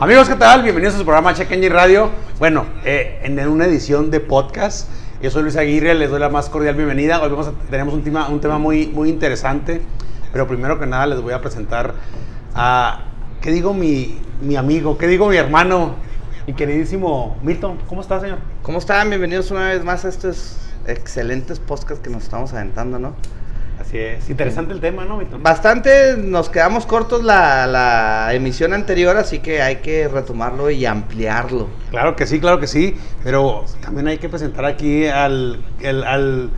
Amigos, ¿qué tal? Bienvenidos a su programa Check Engine Radio. Bueno, eh, en una edición de podcast. Yo soy Luis Aguirre, les doy la más cordial bienvenida. Hoy vamos a- tenemos un tema, un tema muy, muy interesante. Pero primero que nada les voy a presentar a, ¿qué digo mi, mi amigo? ¿Qué digo mi hermano? Mi queridísimo Milton. ¿Cómo está, señor? ¿Cómo están? Bienvenidos una vez más a estos excelentes podcasts que nos estamos aventando, ¿no? Así es. Interesante el tema, ¿no, Milton? Bastante nos quedamos cortos la, la emisión anterior, así que hay que retomarlo y ampliarlo. Claro que sí, claro que sí, pero también hay que presentar aquí al, el- al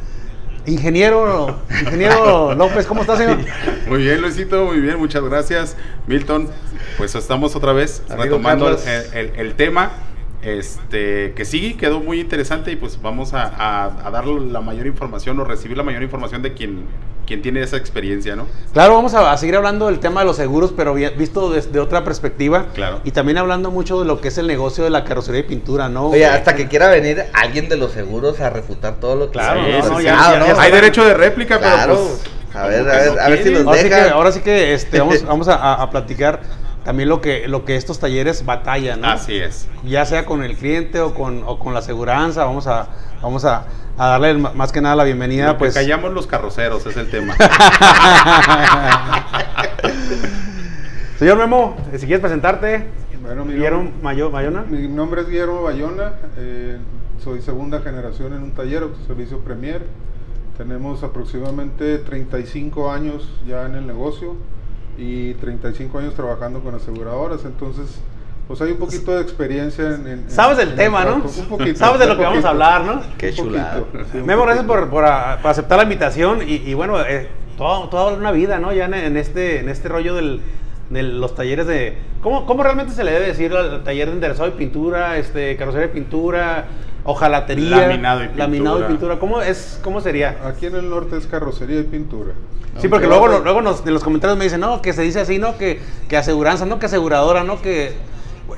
ingeniero, ingeniero López, ¿cómo está, señor? Muy bien, Luisito, muy bien, muchas gracias. Milton, pues estamos otra vez Amigo retomando el- el tema. Este, que sí, quedó muy interesante y pues vamos a, a- a dar la mayor información o recibir la mayor información de quien, quien tiene esa experiencia, ¿no? Claro, vamos a, a seguir hablando del tema de los seguros, pero vi- visto desde otra perspectiva. Claro. Y también hablando mucho de lo que es el negocio de la carrocería y pintura, ¿no? Oye, hasta que quiera venir alguien de los seguros a refutar todo lo que Claro, se ha no, no, ya- platicado, ya- ya Hay derecho de réplica, Claro. pero pues. A ver, a ver, no a ver si nos Ahora sí que, ahora sí que este, vamos, vamos a, a- a platicar también lo que, lo que estos talleres batallan, ¿no? Así es. ya sea con el cliente o con, o con la aseguranza, vamos a, vamos a, a darle el- más que nada la bienvenida, Lo que pues. callamos los carroceros es el tema. Señor Memo, si quieres presentarte, Bueno, mi Guillermo nombre, Mayo, Mayona. mi nombre es Guillermo Bayona, eh, soy segunda generación en un taller autoservicio Premier. Tenemos aproximadamente 35 años ya en el negocio y 35 años trabajando con aseguradoras, entonces pues hay un poquito de experiencia en... en- Sabes en- del en tema, el ¿no? trato, un poquito, Sabes de lo que vamos a hablar, ¿no? Qué poquito, sí, Memo, gracias por, por, ah, por aceptar la invitación y, y bueno, eh, toda, toda una vida, ¿no? Ya en, en este, en este rollo del, de los talleres de... ¿cómo, ¿Cómo realmente se le debe decir al taller de enderezado y pintura, este, carrocería y pintura, hojalatería? Laminado y pintura. Laminado y pintura. ¿Cómo, es, cómo sería? Aquí en el norte es carrocería y pintura. Sí, porque luego, ahora- luego nos- en los comentarios me dicen, no, que se dice así, no, que, que aseguranza, no, que aseguradora, no, que...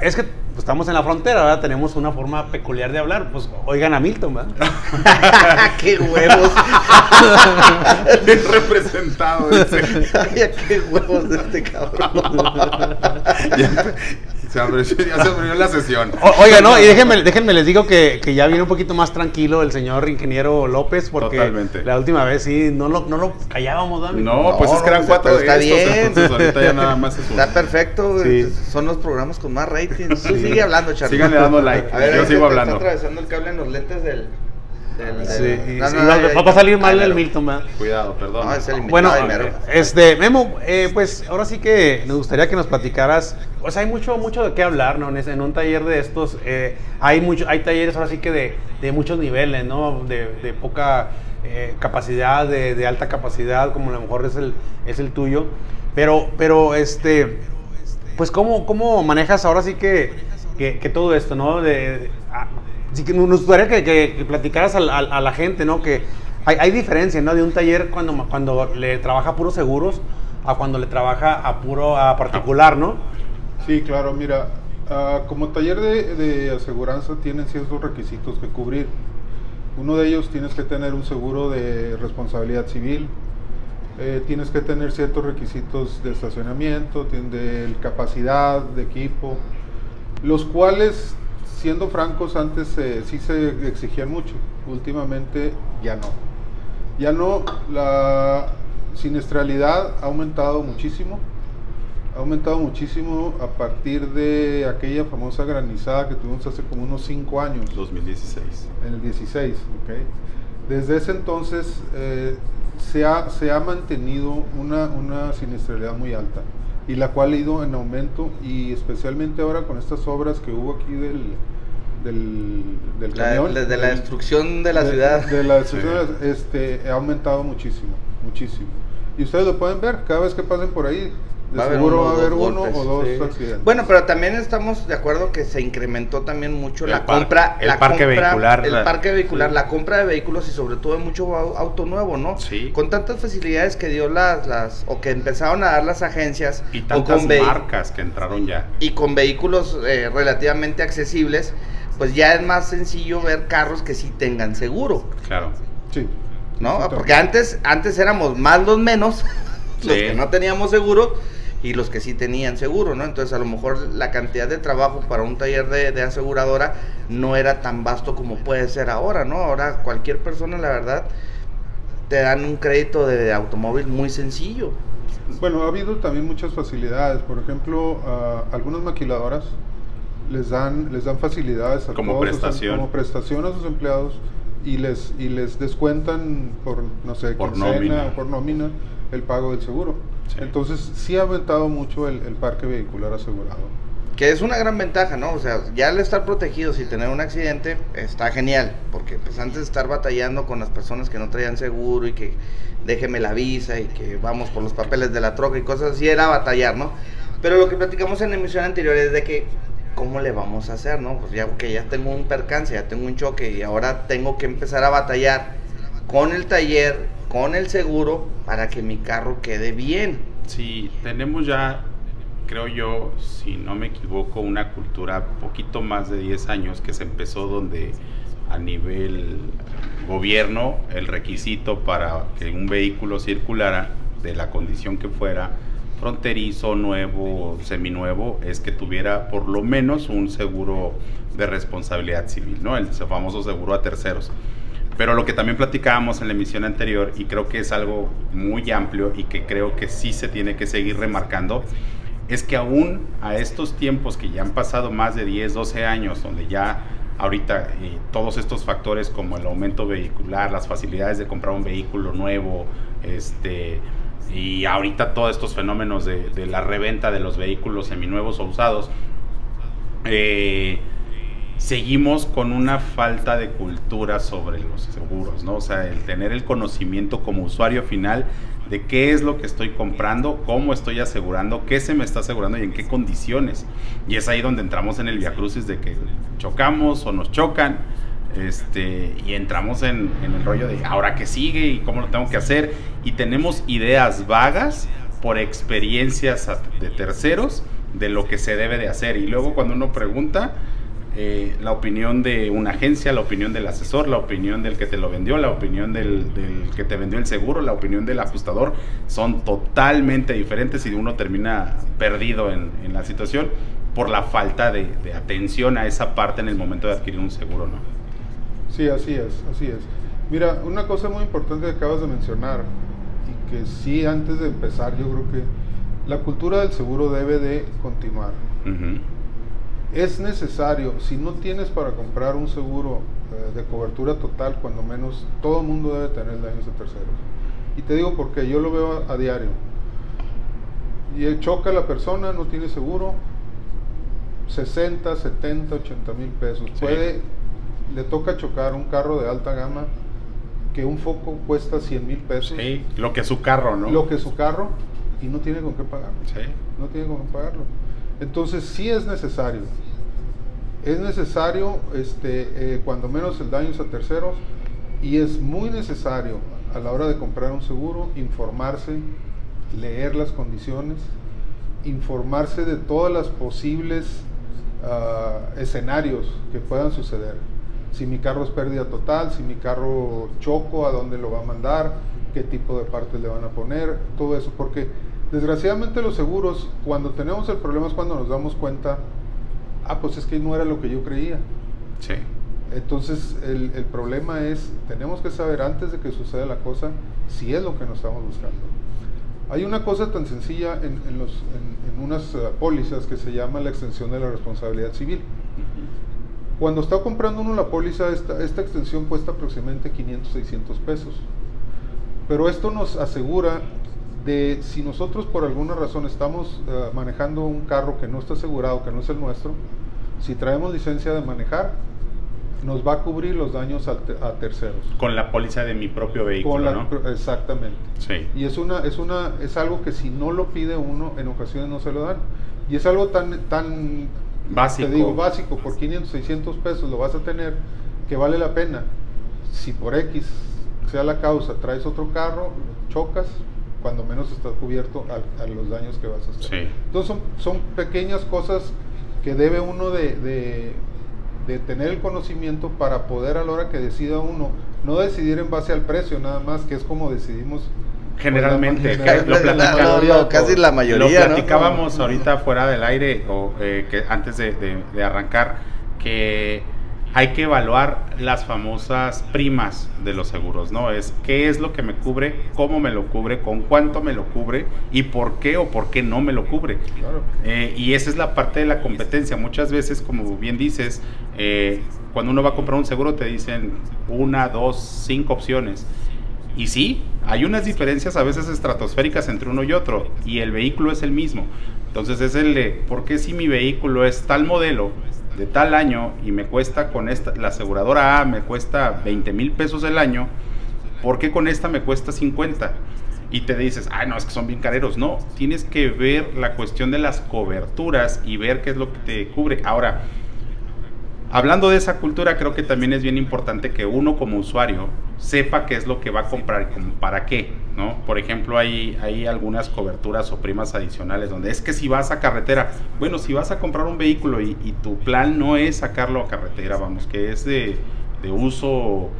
Es que pues, estamos en la frontera, ¿verdad? Tenemos una forma peculiar de hablar. Pues oigan a Milton, ¿verdad? ¡Qué huevos! Bien representado. Ay, ¡Qué huevos de este cabrón! Ya, se abrió, ya se abrió la sesión. O- oiga, no, y déjenme, déjenme les digo que, que ya viene un poquito más tranquilo el señor ingeniero López, porque Totalmente. la última vez sí, no lo, no lo callábamos, ¿verdad? No, pues No, es que eran cuatro está estos, bien. entonces ahorita ya nada más es uno. Está perfecto, Sí. son los programas con más rating. Tú sigue hablando, Charlie. Síganle dando like, A ver, yo sigo hablando. Está atravesando el cable en los lentes del. Del- Sí, del- y- No, sí, no, va, a salir mal el. Milton, ¿verdad? Cuidado, perdón. No, es el Bueno, este, Memo, eh, pues ahora sí que nos gustaría que nos platicaras. Pues hay mucho, mucho de qué hablar, ¿no? En, un taller de estos, eh, hay mucho, hay talleres ahora sí que de, de muchos niveles, ¿no? De, de poca eh, capacidad, de, de alta capacidad, como a lo mejor es el, es el tuyo. Pero, pero, este, pues cómo, cómo manejas ahora sí que, que, que todo esto, ¿no? De, de- ah, sí que nos gustaría que, que- que platicaras al- al- a, la gente, ¿no? Que hay, hay diferencia, ¿no? De un taller cuando, cuando le trabaja a puros seguros a cuando le trabaja a puro a particular, ¿no? Sí, claro, mira, ah, como taller de, de aseguranza tienen ciertos requisitos que cubrir. Uno de ellos tienes que tener un seguro de responsabilidad civil, eh, tienes que tener ciertos requisitos de estacionamiento, de capacidad de equipo, los cuales, siendo francos, antes eh, sí se exigían mucho, últimamente ya no. Ya no, la siniestralidad ha aumentado muchísimo ha aumentado muchísimo a partir de aquella famosa granizada que tuvimos hace como unos 5 años, 2016. en el 16. ¿ok? Desde ese entonces eh, se, ha, se ha mantenido una, una siniestralidad muy alta y la cual ha ido en aumento y especialmente ahora con estas obras que hubo aquí del, del, del La- camión. de, de la destrucción de la de- ciudad. De la destrucción, este, ha aumentado muchísimo, muchísimo. Y ustedes lo pueden ver, cada vez que pasen por ahí, de Va a haber seguro uno va a haber dos uno golpes, o dos sí. accidentes. Bueno, pero también estamos de acuerdo que se incrementó también mucho El la par- compra, el la parque compra- vehicular, el la- parque vehicular, sí. la compra de vehículos y sobre todo de mucho au- auto nuevo, ¿no? Sí. Con tantas facilidades que dio las, las o que empezaron a dar las agencias Y o tantas con marcas que entraron ya. y con vehículos eh, relativamente accesibles, pues ya es más sencillo ver carros que sí tengan seguro, Claro. sí. ¿no? Sí, Porque antes, antes éramos más los menos, los que no teníamos seguro, y los que sí tenían seguro, ¿no? Entonces a lo mejor la cantidad de trabajo para un taller de, de aseguradora no era tan vasto como puede ser ahora, ¿no? Ahora cualquier persona, la verdad, te dan un crédito de automóvil muy sencillo. Bueno, ha habido también muchas facilidades. Por ejemplo, a algunas maquiladoras les dan, les dan facilidades a Como todos sus em- prestación. como prestación a sus empleados y les, y les descuentan por, no sé, Por quincena nómina. o por nómina el pago del seguro. Sí. Entonces, sí ha aumentado mucho el, el parque vehicular asegurado. Que es una gran ventaja, ¿no? O sea, ya al estar protegidos y tener un accidente está genial, porque pues antes de estar batallando con las personas que no traían seguro y que déjeme la visa y que vamos por los papeles de la troca y cosas así, era batallar, ¿no? Pero lo que platicamos en la emisión anterior es de que, ¿cómo le vamos a hacer, no? Pues ya que ya tengo un percance, ya tengo un choque y ahora tengo que empezar a batallar con el taller, con el seguro, para que mi carro quede bien. Sí, tenemos ya, creo yo, si no me equivoco, una cultura poquito más de 10 años que se empezó donde a nivel gobierno el requisito para que un vehículo circulara de la condición que fuera fronterizo, nuevo, seminuevo, es que tuviera por lo menos un seguro de responsabilidad civil, ¿no? El famoso seguro a terceros. Pero lo que también platicábamos en la emisión anterior, y creo que es algo muy amplio y que creo que sí se tiene que seguir remarcando, es que aún a estos tiempos que ya han pasado más de 10, 12 años, donde ya ahorita eh, todos estos factores como el aumento vehicular, las facilidades de comprar un vehículo nuevo, este, y ahorita todos estos fenómenos de, de la reventa de los vehículos seminuevos o usados, eh, seguimos con una falta de cultura sobre los seguros, ¿no? O sea, el tener el conocimiento como usuario final de qué es lo que estoy comprando, cómo estoy asegurando, qué se me está asegurando y en qué condiciones. Y es ahí donde entramos en el viacrucis de que chocamos o nos chocan, este, y entramos en, el rollo de ahora qué sigue y cómo lo tengo que hacer. Y tenemos ideas vagas por experiencias de terceros de lo que se debe de hacer. Y luego cuando uno pregunta, eh, la opinión de una agencia, la opinión del asesor, la opinión del que te lo vendió, la opinión del, que te vendió el seguro, la opinión del ajustador, son totalmente diferentes y uno termina perdido en, en la situación por la falta de, de atención a esa parte en el momento de adquirir un seguro, ¿no? Sí, así es, así es. Mira, una cosa muy importante que acabas de mencionar y que sí antes de empezar yo creo que la cultura del seguro debe de continuar. Es necesario, si no tienes para comprar un seguro eh, de cobertura total, cuando menos todo el mundo debe tener daños de terceros. Y te digo porque yo lo veo a, a diario. Y choca la persona, no tiene seguro, 60, 70, 80 mil pesos. Sí. Puede, le toca chocar un carro de alta gama que un foco cuesta 100 mil pesos, Sí, lo que es su carro, ¿no? lo que su carro, y no tiene con qué pagarlo Sí. no tiene cómo pagarlo. Entonces sí es necesario. Es necesario, este, eh, cuando menos el daño es a terceros, y es muy necesario a la hora de comprar un seguro informarse, leer las condiciones, informarse de todas las posibles ah, escenarios que puedan suceder. Si mi carro es pérdida total, si mi carro choco, a dónde lo va a mandar, qué tipo de partes le van a poner, todo eso, porque desgraciadamente los seguros, cuando tenemos el problema es cuando nos damos cuenta, ah, pues es que no era lo que yo creía. Sí. Entonces el, el problema es, tenemos que saber antes de que suceda la cosa si es lo que nos estamos buscando. Hay una cosa tan sencilla en, en los, en, en unas eh, pólizas que se llama la extensión de la responsabilidad civil. Cuando está comprando uno la póliza, esta, esta extensión cuesta aproximadamente 500, 600 pesos. Pero esto nos asegura de si nosotros por alguna razón estamos eh, manejando un carro que no está asegurado, que no es el nuestro, si traemos licencia de manejar, nos va a cubrir los daños a, te- a terceros. Con la póliza de mi propio vehículo, Con la- ¿no? Exactamente. Sí. Y es una, es una, es algo que si no lo pide uno, en ocasiones no se lo dan. Y es algo tan, tan Básico. te digo, básico, por 500, 600 pesos lo vas a tener, que vale la pena. Si por X sea la causa, traes otro carro, chocas, cuando menos estás cubierto a, a los daños que vas a hacer. Sí. Entonces son, son pequeñas cosas que debe uno de, de- de tener el conocimiento para poder a la hora que decida uno, no decidir en base al precio nada más, que es como decidimos Generalmente, Pues la- lo La- la- platicamos- no, no, casi la mayoría, Lo ¿no? platicábamos ahorita fuera del aire, o eh, que antes de, de- de arrancar, que hay que evaluar las famosas primas de los seguros, ¿no? Es qué es lo que me cubre, cómo me lo cubre, con cuánto me lo cubre y por qué o por qué no me lo cubre. Claro. Eh, y esa es la parte de la competencia. Muchas veces, como bien dices, eh, cuando uno va a comprar un seguro te dicen una, dos, cinco opciones. Y sí, hay unas diferencias a veces estratosféricas entre uno y otro, y el vehículo es el mismo. Entonces es el de, ¿por qué si mi vehículo es tal modelo, de tal año, y me cuesta con esta, la aseguradora A me cuesta 20 mil pesos el año, ¿por qué con esta me cuesta 50? Y te dices, ay, no, es que son bien careros. No, tienes que ver la cuestión de las coberturas y ver qué es lo que te cubre. Ahora, hablando de esa cultura, creo que también es bien importante que uno como usuario sepa qué es lo que va a comprar como para qué, ¿no? Por ejemplo, hay, hay algunas coberturas o primas adicionales donde es que si vas a carretera, bueno, si vas a comprar un vehículo y, tu plan no es sacarlo a carretera, vamos, que es de, de uso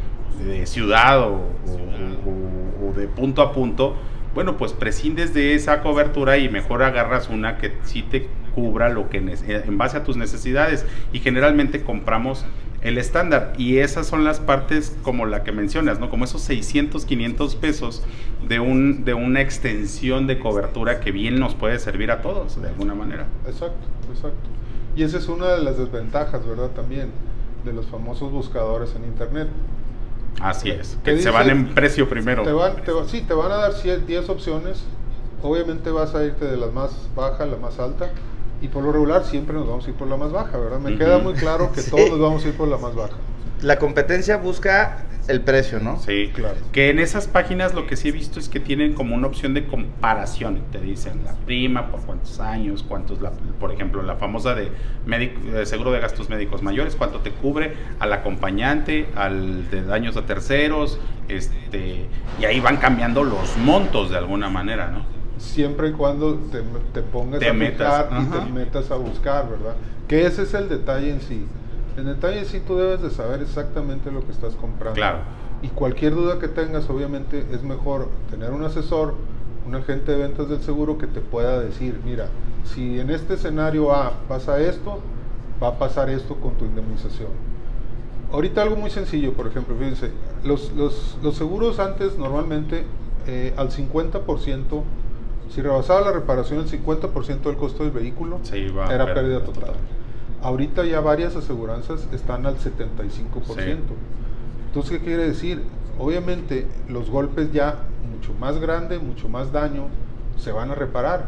de ciudad o, o- o- o de punto a punto, bueno, pues prescindes de esa cobertura y mejor agarras una que sí te cubra lo que eh, en base a tus necesidades y generalmente compramos el estándar y esas son las partes como la que mencionas, ¿no? Como esos 600, 500 pesos de un de una extensión de cobertura que bien nos puede servir a todos de alguna manera. Exacto, exacto. Y esa es una de las desventajas, ¿verdad? También de los famosos buscadores en internet. Así es, Te que se van en precio primero. Te van, te va- sí, te van a dar 10 opciones. Obviamente vas a irte de la más baja a la más alta. Y por lo regular siempre nos vamos a ir por la más baja, ¿verdad? Me queda muy claro que Sí. todos nos vamos a ir por la más baja. La competencia busca el precio, ¿no? Sí, Claro. Que en esas páginas lo que sí he visto es que tienen como una opción de comparación. Te dicen la prima, por cuántos años, cuántos, la- por ejemplo, la famosa de médic- seguro de gastos médicos mayores, cuánto te cubre al acompañante, al de daños a terceros, este, y ahí van cambiando los montos de alguna manera, ¿no? Siempre y cuando te, te pongas Te a metas, fijar y ajá. te metas a buscar, ¿verdad? Que ese es el detalle en sí. El detalle en sí tú debes de saber exactamente lo que estás comprando. Claro. Y cualquier duda que tengas, obviamente, es mejor tener un asesor, un agente de ventas del seguro que te pueda decir, mira, si en este escenario A pasa esto, va a pasar esto con tu indemnización. Ahorita algo muy sencillo, por ejemplo, fíjense, los, los, los seguros antes normalmente eh, al 50%, si rebasaba la reparación el 50% del costo del vehículo, Se iba a era pérdida pérdida total. total. Ahorita ya varias aseguranzas están al 75%. Sí. Entonces, ¿qué quiere decir? Obviamente los golpes ya mucho más grande, mucho más daño, se van a reparar.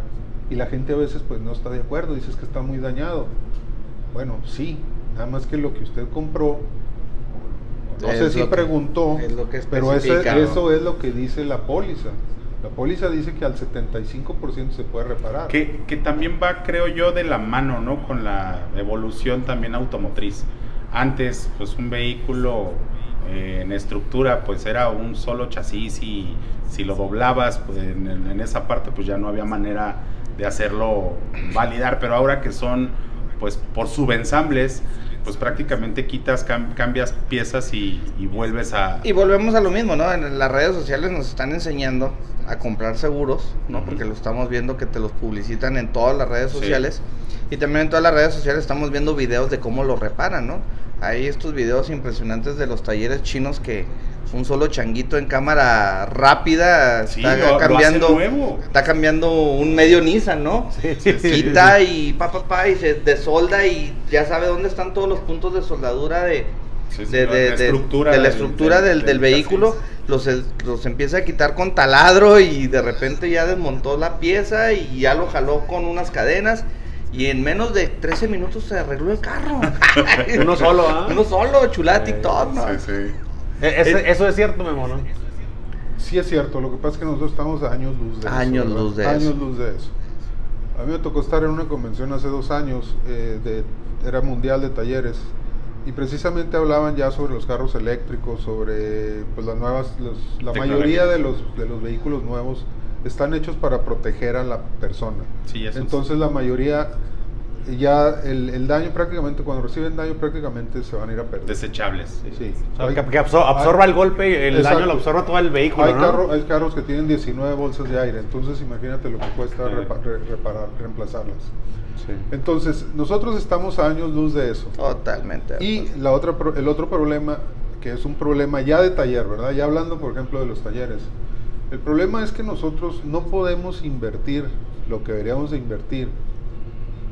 Y la gente a veces pues no está de acuerdo, dices que está muy dañado. Bueno, sí, nada más que lo que usted compró, no Es sé si que- preguntó, es lo que pero ese- eso es lo que dice la póliza. La póliza dice que al 75% se puede reparar. Que, que también va, creo yo, de la mano, ¿no? Con la evolución también automotriz. Antes, pues un vehículo eh, en estructura, pues era un solo chasis y si lo doblabas, pues en, en esa parte, pues ya no había manera de hacerlo validar. Pero ahora que son, pues por subensambles, pues prácticamente quitas, cam- cambias piezas y, y vuelves a... Y volvemos a lo mismo, ¿no? En las redes sociales nos están enseñando a comprar seguros, ¿no? Porque lo estamos viendo que te los publicitan en todas las redes Sí. sociales. Y también en todas las redes sociales estamos viendo videos de cómo lo reparan, ¿no? Hay estos videos impresionantes de los talleres chinos que un solo changuito en cámara rápida Sí, está lo- lo hace cambiando nuevo. está cambiando un medio Nissan, ¿no? Sí, sí, sí, Quita y pa pa pa y se desolda y ya sabe dónde están todos los puntos de soldadura de de, la- de- la de- estructura de la del- estructura del- del, del del vehículo, los, los empieza a quitar con taladro y de repente ya desmontó la pieza y ya lo jaló con unas cadenas y en menos de 13 minutos se arregló el carro. Uno solo, ¿ah? Uno solo, chulada Eh, TikTok, ¿no? Sí, sí. Eh, ese- eso es cierto, Memo, ¿no? Sí es cierto, lo que pasa es que nosotros estamos a años luz de Años eso. luz de años eso. luz de eso. A mí me tocó estar en una convención hace dos años, eh, de, era mundial de talleres, y precisamente hablaban ya sobre los carros eléctricos, sobre pues, las nuevas, los- la mayoría de los, de los vehículos nuevos están hechos para proteger a la persona. Sí, eso es. Entonces la mayoría ya el, el daño prácticamente, cuando reciben daño prácticamente se van a ir a perder. Desechables. Sí. O sea, Hay- que, que absor- absorba hay- el golpe y el Exacto. daño lo absorba todo el vehículo, Hay, ¿no? carro- hay carros que tienen 19 bolsas de aire, entonces imagínate lo que cuesta Sí. repa- re- reparar, reemplazarlas. Sí. Entonces, nosotros estamos a años luz de eso. Totalmente. Y la otra, pro- el otro problema, que es un problema ya de taller, ¿verdad? Ya hablando, por ejemplo, de los talleres. El problema es que nosotros no podemos invertir lo que deberíamos de invertir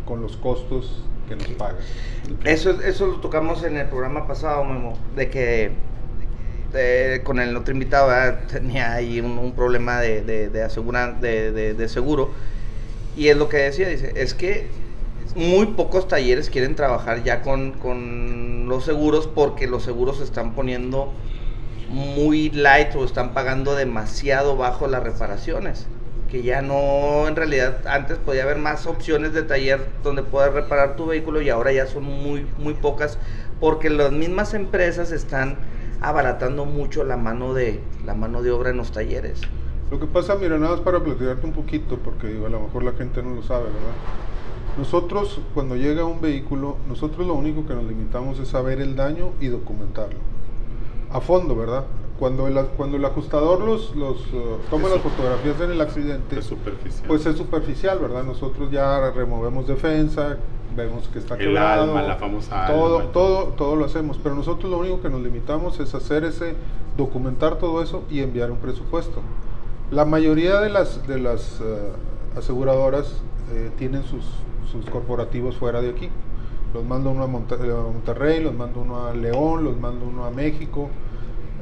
con los costos que nos pagan. Eso, eso lo tocamos en el programa pasado, Memo, de que con el otro invitado tenía ahí un, problema de, de, de- de seguro. Y es lo que decía, dice, es que muy pocos talleres quieren trabajar ya con, con los seguros porque los seguros se están poniendo muy light o están pagando demasiado bajo las reparaciones. Que ya no, en realidad, antes podía haber más opciones de taller donde poder reparar tu vehículo y ahora ya son muy, muy pocas porque las mismas empresas están abaratando mucho la mano de, la mano de obra en los talleres. Lo que pasa, mira, nada más para platicarte un poquito, porque a lo mejor la gente no lo sabe, ¿verdad? Nosotros, cuando llega un vehículo, nosotros lo único que nos limitamos es saber el daño y documentarlo. A fondo, ¿verdad? Cuando el, cuando el ajustador los, los eh, toma las fotografías en el accidente, Es superficial. pues es superficial, ¿verdad? Nosotros ya removemos defensa, vemos que está El quebrado, alma, la famosa todo, alma todo, todo. lo hacemos, pero nosotros lo único que nos limitamos es hacer ese, documentar todo eso y enviar un presupuesto. La mayoría de las, de las eh, aseguradoras eh, tienen sus, sus corporativos fuera de aquí. Los mando uno a, Monte- a Monterrey, los mando uno a León, los mando uno a México,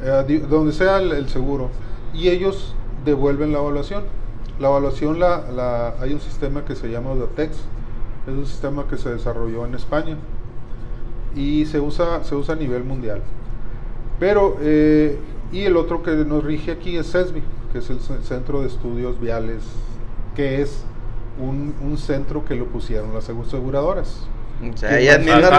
eh, donde sea el, seguro. Y ellos devuelven la evaluación. La evaluación, la, la- hay un sistema que se llama Datex, es un sistema que se desarrolló en España y se usa, se usa a nivel mundial. Pero, eh, y el otro que nos rige aquí es CESBI, que es el Ce- Centro de Estudios Viales, que es un, un centro que lo pusieron las aseguradoras. O sea,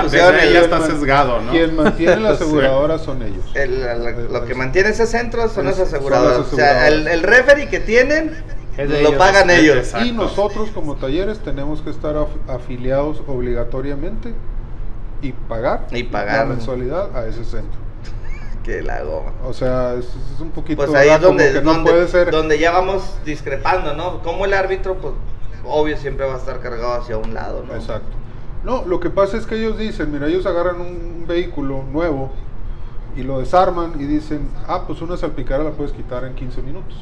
pusieron el- ya está sesgado, ¿no? Quien mantiene las Sí. aseguradoras son ellos. el- la- la- lo que mantiene ese centro son Es- las son las aseguradoras. O sea, el, el referee que tienen lo ellos. pagan Es- ellos. Exacto. Y nosotros como talleres tenemos que estar af- afiliados obligatoriamente y pagar, Y pagar. la mensualidad a ese centro. Que la goma. O sea, es, es un poquito Pues ahí ¿verdad? es donde, como que no donde, puede ser donde ya vamos discrepando, ¿no? Como el árbitro, pues obvio siempre va a estar cargado hacia un lado, ¿no? Exacto. No, lo que pasa es que ellos dicen, mira, ellos agarran un vehículo nuevo y lo desarman y dicen, ah, pues una salpicadera la puedes quitar en 15 minutos.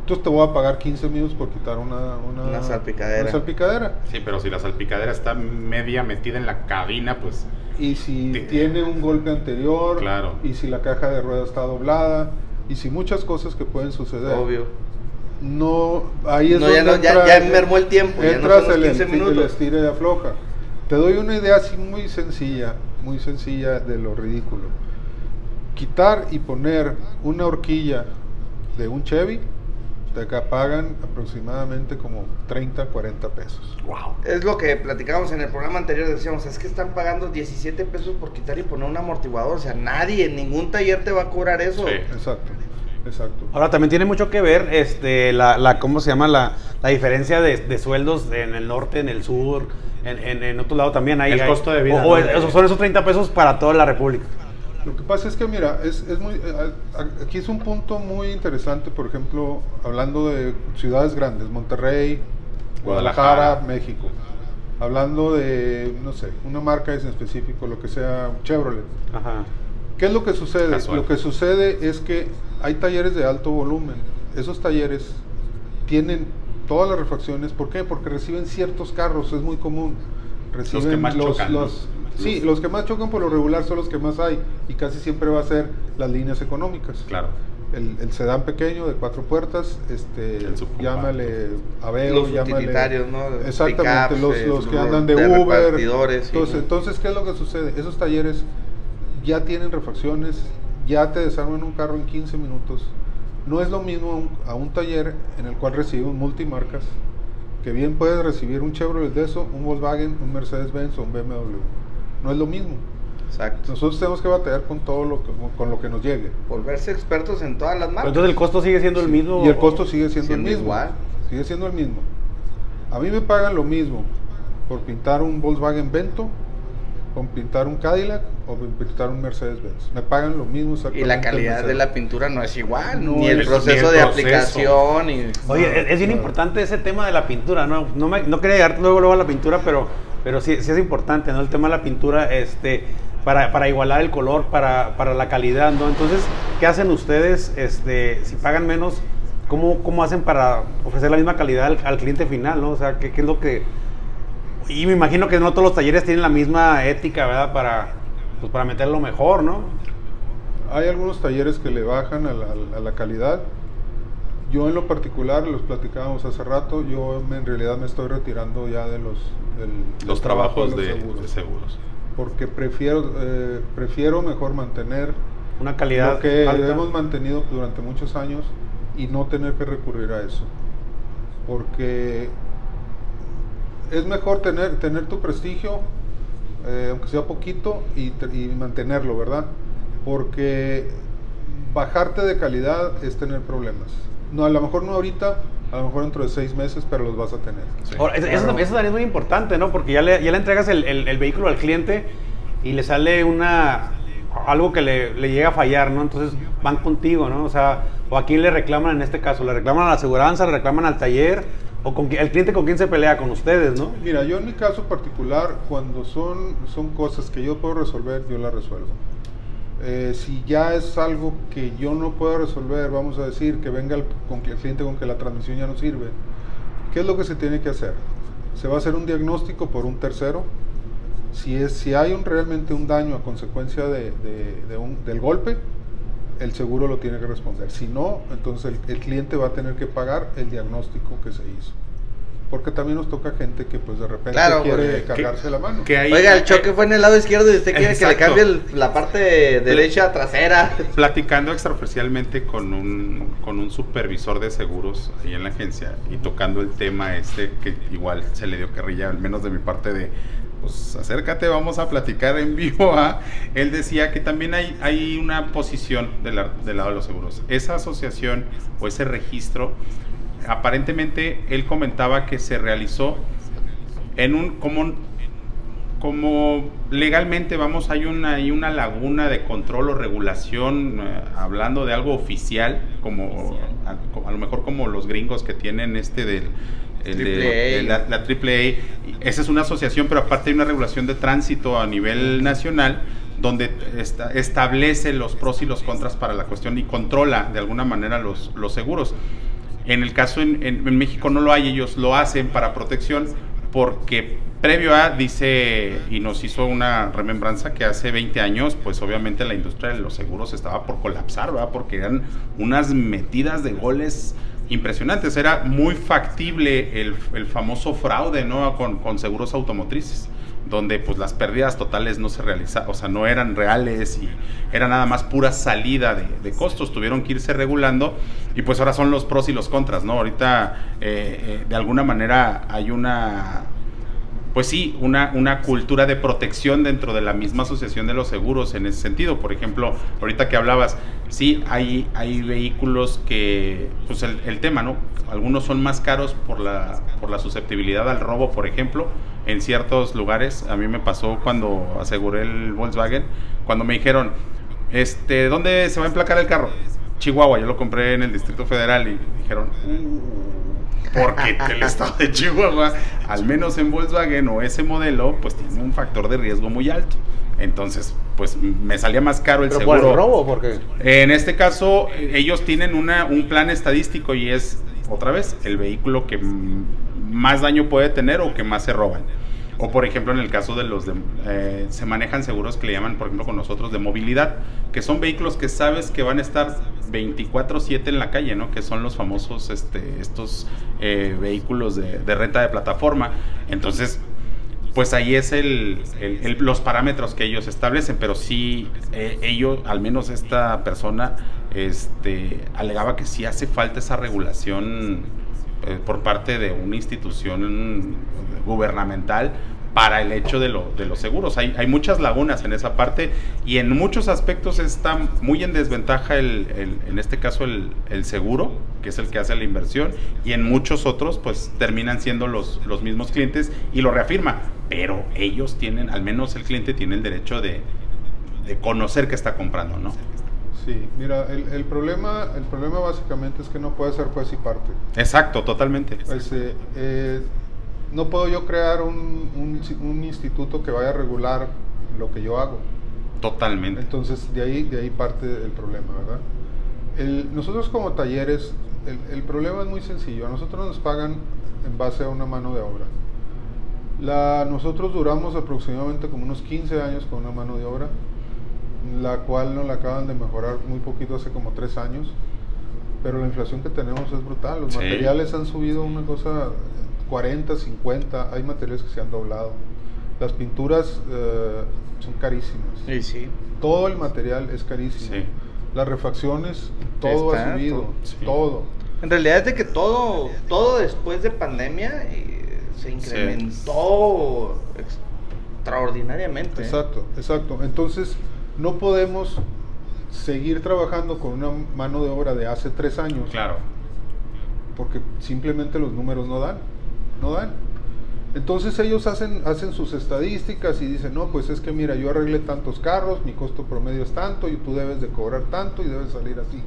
Entonces te voy a pagar 15 minutos por quitar una, una, Una salpicadera. una salpicadera. Sí, pero si la salpicadera está media metida en la cabina, pues Y si tiene un golpe anterior, Claro. y si la caja de ruedas está doblada, y si muchas cosas que pueden suceder. Obvio. No, ahí es No, ya donde no, ya- entra- ya mermó el tiempo, ya no Entras son los el, 15 esti- el minutos. estira y afloja. Te doy una idea así muy sencilla, muy sencilla de lo ridículo. Quitar y poner una horquilla de un Chevy, te acá pagan aproximadamente como 30, 40 pesos. wow. Es lo que platicábamos en el programa anterior, decíamos, es que están pagando 17 pesos por quitar y poner un amortiguador. O sea, nadie, en ningún taller te va a cobrar eso. Sí. Exacto, exacto. Ahora también tiene mucho que ver este la, la ¿cómo se llama? La, la diferencia de, de sueldos en el norte, en el sur, en, en, en otro lado también hay. El hay- costo de vida, O, o ¿no? esos son esos 30 pesos para toda la República. Lo que pasa es que, mira, es, es muy, eh, a- aquí es un punto muy interesante, por ejemplo, hablando de ciudades grandes, Monterrey, Guadalajara, Guadalajara. México. Hablando de, no sé, una marca en específico, lo que sea, Chevrolet. Ajá. ¿Qué es lo que sucede? Casual. Lo que sucede es que hay talleres de alto volumen. Esos talleres tienen todas las refacciones. ¿Por qué? Porque reciben ciertos carros, es muy común. Reciben que más chocan, ¿no? los- sí, Los- los que más chocan por lo regular son los que más hay. Y casi siempre va a ser las líneas económicas. Claro. El, el sedán pequeño de cuatro puertas, este, llámale Aveo, Los llámale... utilitarios, ¿no? Exactamente, Pickups, los, los que los andan de, de Uber. entonces, entonces, ¿qué es lo que sucede? Esos talleres ya tienen refacciones, ya te desarman un carro en 15 minutos. No es lo mismo a un, a un taller en el cual recibimos multimarcas, que bien puedes recibir un Chevrolet de eso, un Volkswagen, un Mercedes-Benz o un BMW. No es lo mismo. Exacto. Nosotros tenemos que batallar con todo lo que, con lo que nos llegue. Volverse expertos en todas las Pero marcas. entonces el costo sigue siendo el mismo. Y el costo sigue siendo, Siendo el mismo. igual. Sigue siendo el mismo. A mí me pagan lo mismo por pintar un Volkswagen Vento, por pintar un Cadillac o pintar un Mercedes-Benz. Me pagan lo mismo Y exactamente. la el calidad de la pintura no es igual, No ni el es- proceso ni el de proceso. aplicación. Y, Oye, es, es bien importante ese tema de la pintura, ¿no? No, me- no quería llegar luego, luego a la pintura, pero, pero sí, sí es importante, ¿no? El tema de la pintura, este, para, para igualar el color, para, para la calidad, ¿no? Entonces, ¿qué hacen ustedes, este, si pagan menos, cómo, cómo hacen para ofrecer la misma calidad al, al cliente final, ¿no? O sea, ¿qué, qué es lo que...? Y me imagino que no todos los talleres tienen la misma ética, ¿verdad? Para, pues, para meterlo mejor, ¿no? Hay algunos talleres que le bajan a la, a la calidad. Yo en lo particular, los platicábamos hace rato, yo en realidad me estoy retirando ya de los, del, Los trabajo trabajos de, los seguros. de seguros. Porque prefiero, eh, prefiero mejor mantener Una calidad lo que alta. hemos mantenido durante muchos años y no tener que recurrir a eso. Porque es mejor tener, tener tu prestigio, eh, aunque sea poquito, y, te- y mantenerlo, ¿verdad? Porque bajarte de calidad es tener problemas. No, a lo mejor no ahorita, a lo mejor dentro de seis meses, pero los vas a tener. Sí. Ahora, eso, Claro. eso también es muy importante, ¿no? Porque ya le, ya le entregas el, el- el vehículo al cliente y le sale una algo que le, le llega a fallar, ¿no? Entonces van contigo, ¿no? O sea, o a quién le reclaman en este caso, le reclaman a la aseguranza, le reclaman al taller, o con el cliente con quién se pelea, con ustedes, ¿no? Mira, yo en mi caso particular, cuando son, son cosas que yo puedo resolver, yo las resuelvo. Eh, si ya es algo que yo no puedo resolver, vamos a decir que venga el, con el cliente con que la transmisión ya no sirve, ¿qué es lo que se tiene que hacer? Se va a hacer un diagnóstico por un tercero. Si, es, si hay un, realmente un daño a consecuencia de- de un- del golpe, el seguro lo tiene que responder. Si no, entonces el, el cliente va a tener que pagar el diagnóstico que se hizo. Porque también nos toca gente que pues de repente Claro, quiere cargarse la mano. Que hay- Oiga, el choque fue en el lado izquierdo y usted quiere que le Exacto. cambie el- la parte derecha trasera. platicando extraoficialmente con un, con un supervisor de seguros ahí en la agencia y tocando el tema este que igual se le dio carrilla, al menos de mi parte de, pues acércate, vamos a platicar en vivo. ¿ah? Él decía que también hay, hay una posición del, del lado de los seguros. Esa asociación o ese registro, aparentemente él comentaba que se realizó en un como como legalmente vamos hay una hay una laguna de control o regulación eh, hablando de algo oficial como a, como- a lo mejor como los gringos que tienen este del el Triple A. de la, la AAA. esa es una asociación pero aparte hay una regulación de tránsito a nivel nacional donde esta- establece los pros y los contras para la cuestión y controla de alguna manera los, los seguros en el caso en, en- en México no lo hay, ellos lo hacen para protección porque previo a, dice, y nos hizo una remembranza que hace 20 años, pues obviamente la industria de los seguros estaba por colapsar, ¿verdad? Porque eran unas metidas de goles impresionantes. Era muy factible el, el famoso fraude, ¿no? Con, con seguros automotrices donde pues las pérdidas totales no se realizaban, o sea, no eran reales y era nada más pura salida de, de costos, tuvieron que irse regulando y pues ahora son los pros y los contras, ¿no? Ahorita eh, eh, de alguna manera hay una, pues sí, una, una cultura de protección dentro de la misma asociación de los seguros en ese sentido. Por ejemplo, ahorita que hablabas, sí, hay, hay vehículos que, pues el, el tema, ¿no? Algunos son más caros por la, por la susceptibilidad al robo, por ejemplo, en ciertos lugares. A mí me pasó cuando aseguré el Volkswagen, cuando me dijeron, este, ¿dónde se va a emplacar el carro? Chihuahua, yo lo compré en el Distrito Federal y dijeron, "Uh, porque el estado de Chihuahua, al menos en Volkswagen o ese modelo, pues tiene un factor de riesgo muy alto. Entonces, pues me salía más caro el Pero por seguro. el robo, porque... En este caso, ellos tienen una, un plan estadístico y es, otra vez, el vehículo que más daño puede tener o que más se roban. O por ejemplo, en el caso de los de, eh, se manejan seguros que le llaman, por ejemplo, con nosotros de movilidad, que son vehículos que sabes que van a estar 24/7 en la calle, ¿no? Que son los famosos, este, estos eh, vehículos de, de renta de plataforma. Entonces, pues ahí es el, el- el- los parámetros que ellos establecen, pero sí eh, ellos, al menos esta persona, este, alegaba que sí hace falta esa regulación eh, por parte de una institución gubernamental para el hecho de, lo, de los seguros. Hay, hay muchas lagunas en esa parte y en muchos aspectos está muy en desventaja, el, el- en este caso, el, el seguro, que es el que hace la inversión, y en muchos otros, pues terminan siendo los, los mismos clientes y lo reafirma. Pero ellos tienen, al menos el cliente tiene el derecho de, de conocer que está comprando, ¿no? Sí, mira, el, el problema, el problema básicamente es que no puede ser juez y parte. Exacto, totalmente. Este, eh, no puedo yo crear un, un, un instituto que vaya a regular lo que yo hago. Totalmente. Entonces, de ahí, de ahí parte el problema, ¿verdad? El- nosotros como talleres, el, el problema es muy sencillo. A nosotros nos pagan en base a una mano de obra. La, nosotros duramos aproximadamente como unos 15 años con una mano de obra, la cual nos la acaban de mejorar muy poquito hace como 3 años. Pero la inflación que tenemos es brutal. Los Sí. materiales han subido una cosa 40, 50. Hay materiales que se han doblado. Las pinturas eh, son carísimas. Sí, sí. Todo el material es carísimo. Sí. Las refacciones, todo Está ha subido. todo. Sí. Todo. En realidad es de que todo, todo después de pandemia eh, se incrementó extraordinariamente. Exacto, exacto. Entonces, no podemos seguir trabajando con una mano de obra de hace tres años. Claro. porque simplemente los números no dan, no dan. Entonces ellos hacen, hacen sus estadísticas y dicen, no, pues es que mira, yo arreglé tantos carros, mi costo promedio es tanto y tú debes de cobrar tanto y debes salir así.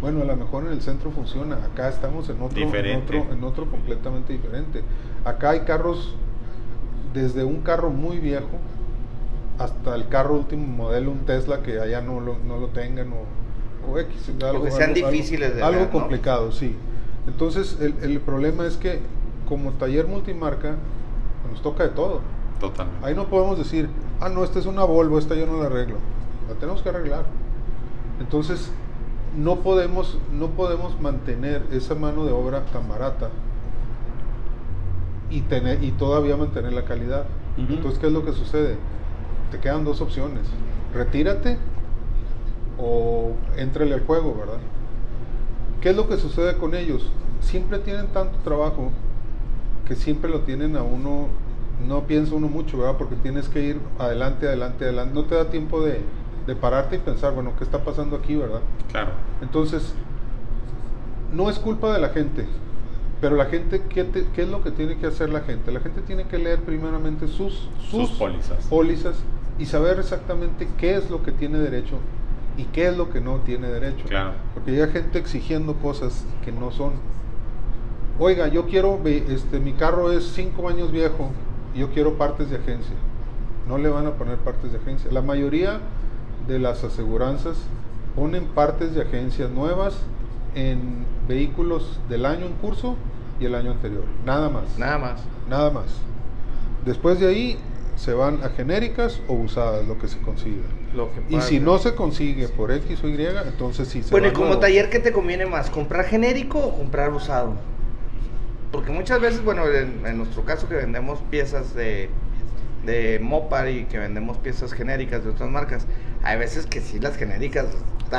Bueno, a lo mejor en el centro funciona, acá estamos en otro, en otro, en otro completamente diferente. Acá hay carros, desde un carro muy viejo hasta el carro último modelo, un Tesla que allá no lo, no lo tengan o, o X. Algo, que sean algo- difíciles de Algo ver, ¿no? complicado, sí. Entonces, el, el problema es que como taller multimarca, nos toca de todo. Totalmente. Ahí no podemos decir, ah, no, esta es una Volvo, esta yo no la arreglo. La tenemos que arreglar. Entonces, no podemos, no podemos mantener esa mano de obra tan barata y, tener, y todavía mantener la calidad. Ujú. Entonces, ¿qué es lo que sucede? Te quedan dos opciones. Retírate o éntrale al juego, ¿verdad? ¿Qué es lo que sucede con ellos? Siempre tienen tanto trabajo que siempre lo tienen a uno, no piensa uno mucho, ¿verdad? Porque tienes que ir adelante, adelante, adelante. No te da tiempo de, de pararte y pensar, bueno, ¿qué está pasando aquí, verdad? Claro. Entonces, no es culpa de la gente, pero la gente, ¿qué, te- qué es lo que tiene que hacer la gente? La gente tiene que leer primeramente sus, Sus pólizas. pólizas y saber exactamente qué es lo que tiene derecho y qué es lo que no tiene derecho. Claro. Porque llega gente exigiendo cosas que no son. Oiga, yo quiero, este, mi carro es cinco años viejo y yo quiero partes de agencia. No le van a poner partes de agencia. La mayoría de las aseguranzas ponen partes de agencia nuevas en vehículos del año en curso y el año anterior. Nada más. Nada más. Nada más. Después de ahí se van a genéricas o usadas, lo que se consiga. Lo que Y si no se consigue por X o Y, entonces sí se Bueno, y como taller, ¿qué te conviene más? ¿Comprar genérico o comprar usado? Porque muchas veces, bueno, en, en nuestro caso que vendemos piezas de, de Mopar y que vendemos piezas genéricas de otras marcas, hay veces que sí las genéricas...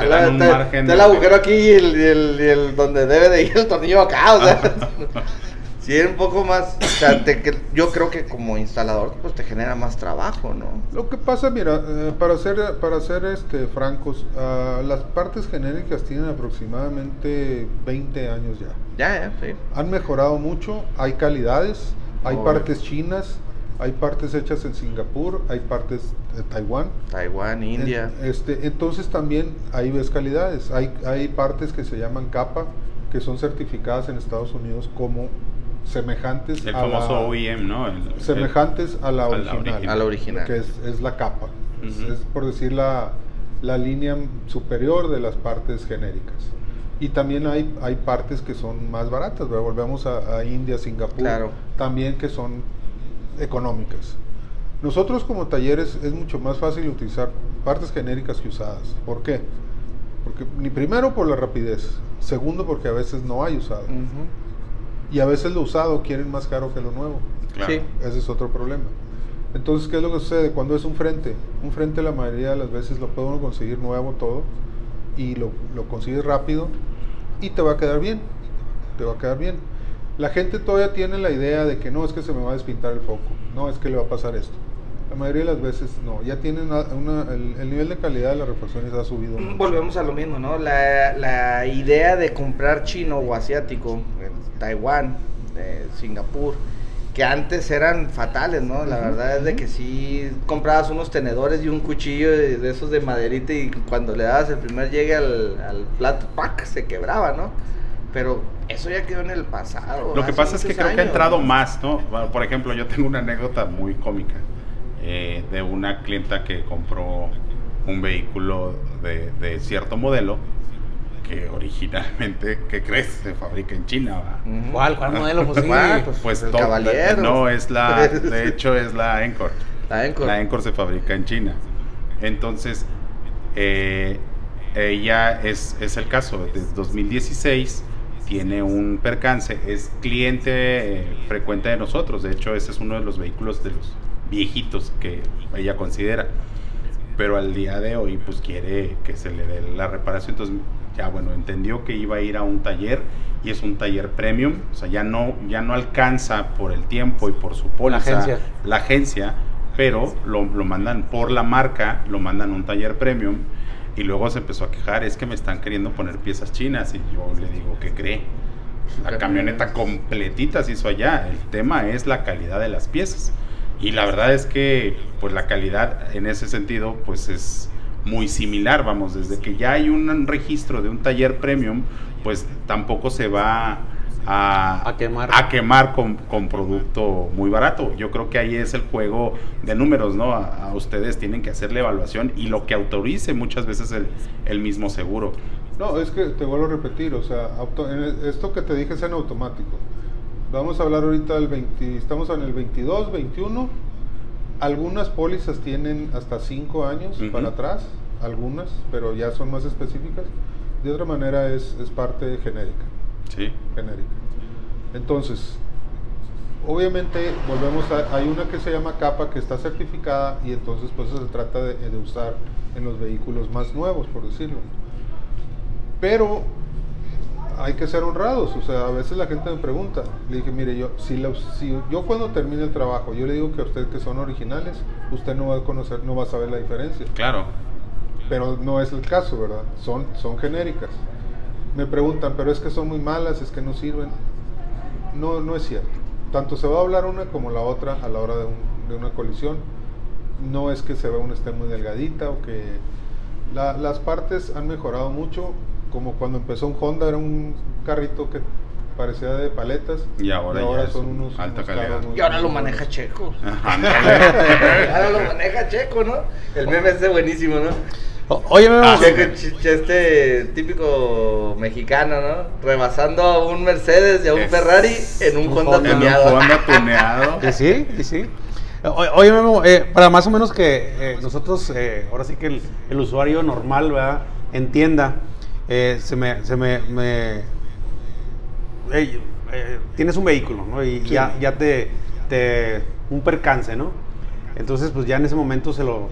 Está, la- un está- margen está el agujero aquí y el, y el- y el donde debe de ir el tornillo acá, o sea... Sí, es un poco más... O sea, te- que yo creo que como instalador, pues te genera más trabajo, ¿no? Lo que pasa, mira, eh, para ser, para ser este, francos, ah, las partes genéricas tienen aproximadamente 20 años ya. Ya, ya, sí. Han mejorado mucho, hay calidades, hay partes chinas, hay partes hechas en Singapur, hay partes de Taiwán. Taiwán, India. En- Este, entonces también ahí ves calidades. Hay, hay partes que se llaman capa, que son certificadas en Estados Unidos como semejantes El a famoso la, OEM, ¿no? El- semejantes a la a la original. A la original. Que es, es la capa. Es- por decir la, la línea superior de las partes genéricas. Y también hay, hay partes que son más baratas, ¿verdad? volvemos a, a India, Singapur, Claro. también que son económicas. Nosotros como talleres es mucho más fácil utilizar partes genéricas que usadas. ¿Por qué? Porque ni primero por la rapidez, segundo porque a veces no hay usado. Y a veces lo usado quieren más caro que lo nuevo. Claro. Sí. Ese es otro problema. Entonces, ¿qué es lo que sucede? Cuando es un frente, un frente la mayoría de las veces lo puede uno conseguir nuevo todo y lo, lo consigues rápido y te va a quedar bien. Te va a quedar bien. La gente todavía tiene la idea de que no, es que se me va a despintar el foco. no, es que le va a pasar esto. La mayoría de las veces no, ya tienen una, una- el, el nivel de calidad de las refacciones ha subido. mucho. Volvemos a lo mismo, ¿no? La, la idea de comprar chino o asiático, en Taiwán, eh, Singapur, que antes eran fatales, ¿no? La verdad es de que sí comprabas unos tenedores y un cuchillo de, de esos de maderita y cuando le dabas el primer llegue al, al plato, ¡pac! se quebraba, ¿no? Pero eso ya quedó en el pasado. Lo que pasa es que creo que ha entrado más, ¿no? Bueno, Por ejemplo, yo tengo una anécdota muy cómica eh, de una clienta que compró un vehículo de, de cierto modelo que originalmente, ¿qué crees? Se fabrica en China. ¿Cuál? ¿Cuál modelo? Pues sí. ¿Cuál? Pues, Pues el to- caballero. No, es la, de hecho es la Encore. La Encore. La Encore se fabrica en China. Entonces, eh, ella es, es el caso, desde 2016 tiene un percance, es cliente eh, frecuente de nosotros, de hecho ese es uno de los vehículos de los viejitos que ella considera, pero al día de hoy pues quiere que se le dé la reparación, entonces ya bueno, entendió que iba a ir a un taller y es un taller premium, o sea, ya no, ya no alcanza por el tiempo y por su póliza agencia. la agencia, pero lo, lo mandan por la marca, lo mandan a un taller premium y luego se empezó a quejar, es que me están queriendo poner piezas chinas y yo le digo, ¿qué cree? La camioneta completita se hizo allá, el tema es la calidad de las piezas y la verdad es que pues la calidad en ese sentido pues es muy similar, vamos, desde que ya hay un registro de un taller premium, pues tampoco se va a, A quemar. a quemar con, con producto muy barato. Yo creo que ahí es el juego de números, ¿no? A, a ustedes tienen que hacer la evaluación y lo que autorice muchas veces el, el mismo seguro. No, es que te vuelvo a repetir, o sea, auto- en el- esto que te dije es en automático. Vamos a hablar ahorita del 20, estamos en el 22, 21. Algunas pólizas tienen hasta 5 años para atrás, algunas, pero ya son más específicas. De otra manera es, es parte genérica, Sí. genérica. Entonces, obviamente volvemos a, hay una que se llama capa que está certificada y entonces pues se trata de, de usar en los vehículos más nuevos, por decirlo. Pero hay que ser honrados, o sea, a veces la gente me pregunta, le dije, mire, yo, si, los- si yo cuando termine el trabajo, yo le digo que a usted que son originales, usted no va a conocer, no va a saber la diferencia. Claro. Pero no es el caso, ¿verdad? Son, son genéricas. Me preguntan, pero es que son muy malas, es que no sirven. No, no es cierto. Tanto se va a hablar una como la otra a la hora de, un- de una colisión. No es que se vea una esté muy delgadita o que... la- las partes han mejorado mucho, como cuando empezó un Honda, era un carrito que parecía de paletas. Y ahora ya es son unos... alta unos calidad. Y ahora lo maneja Checo. Ahora lo maneja Checo, ¿no? El meme ese buenísimo, ¿no? Oye, Memo, Ah, este típico mexicano, ¿no? Rebasando a un Mercedes y a un Es- Ferrari en un un Honda Honda. En un tuneado. Honda tuneado. Y sí, y sí. Oye, Memo, eh, para más o menos que eh, nosotros, eh, ahora sí que el, el usuario normal, ¿verdad? Entienda, eh, se me... Se me, me- eh, tienes un vehículo, ¿no? Y Sí. ya, ya te, te... Un percance, ¿no? Entonces, pues ya en ese momento se lo...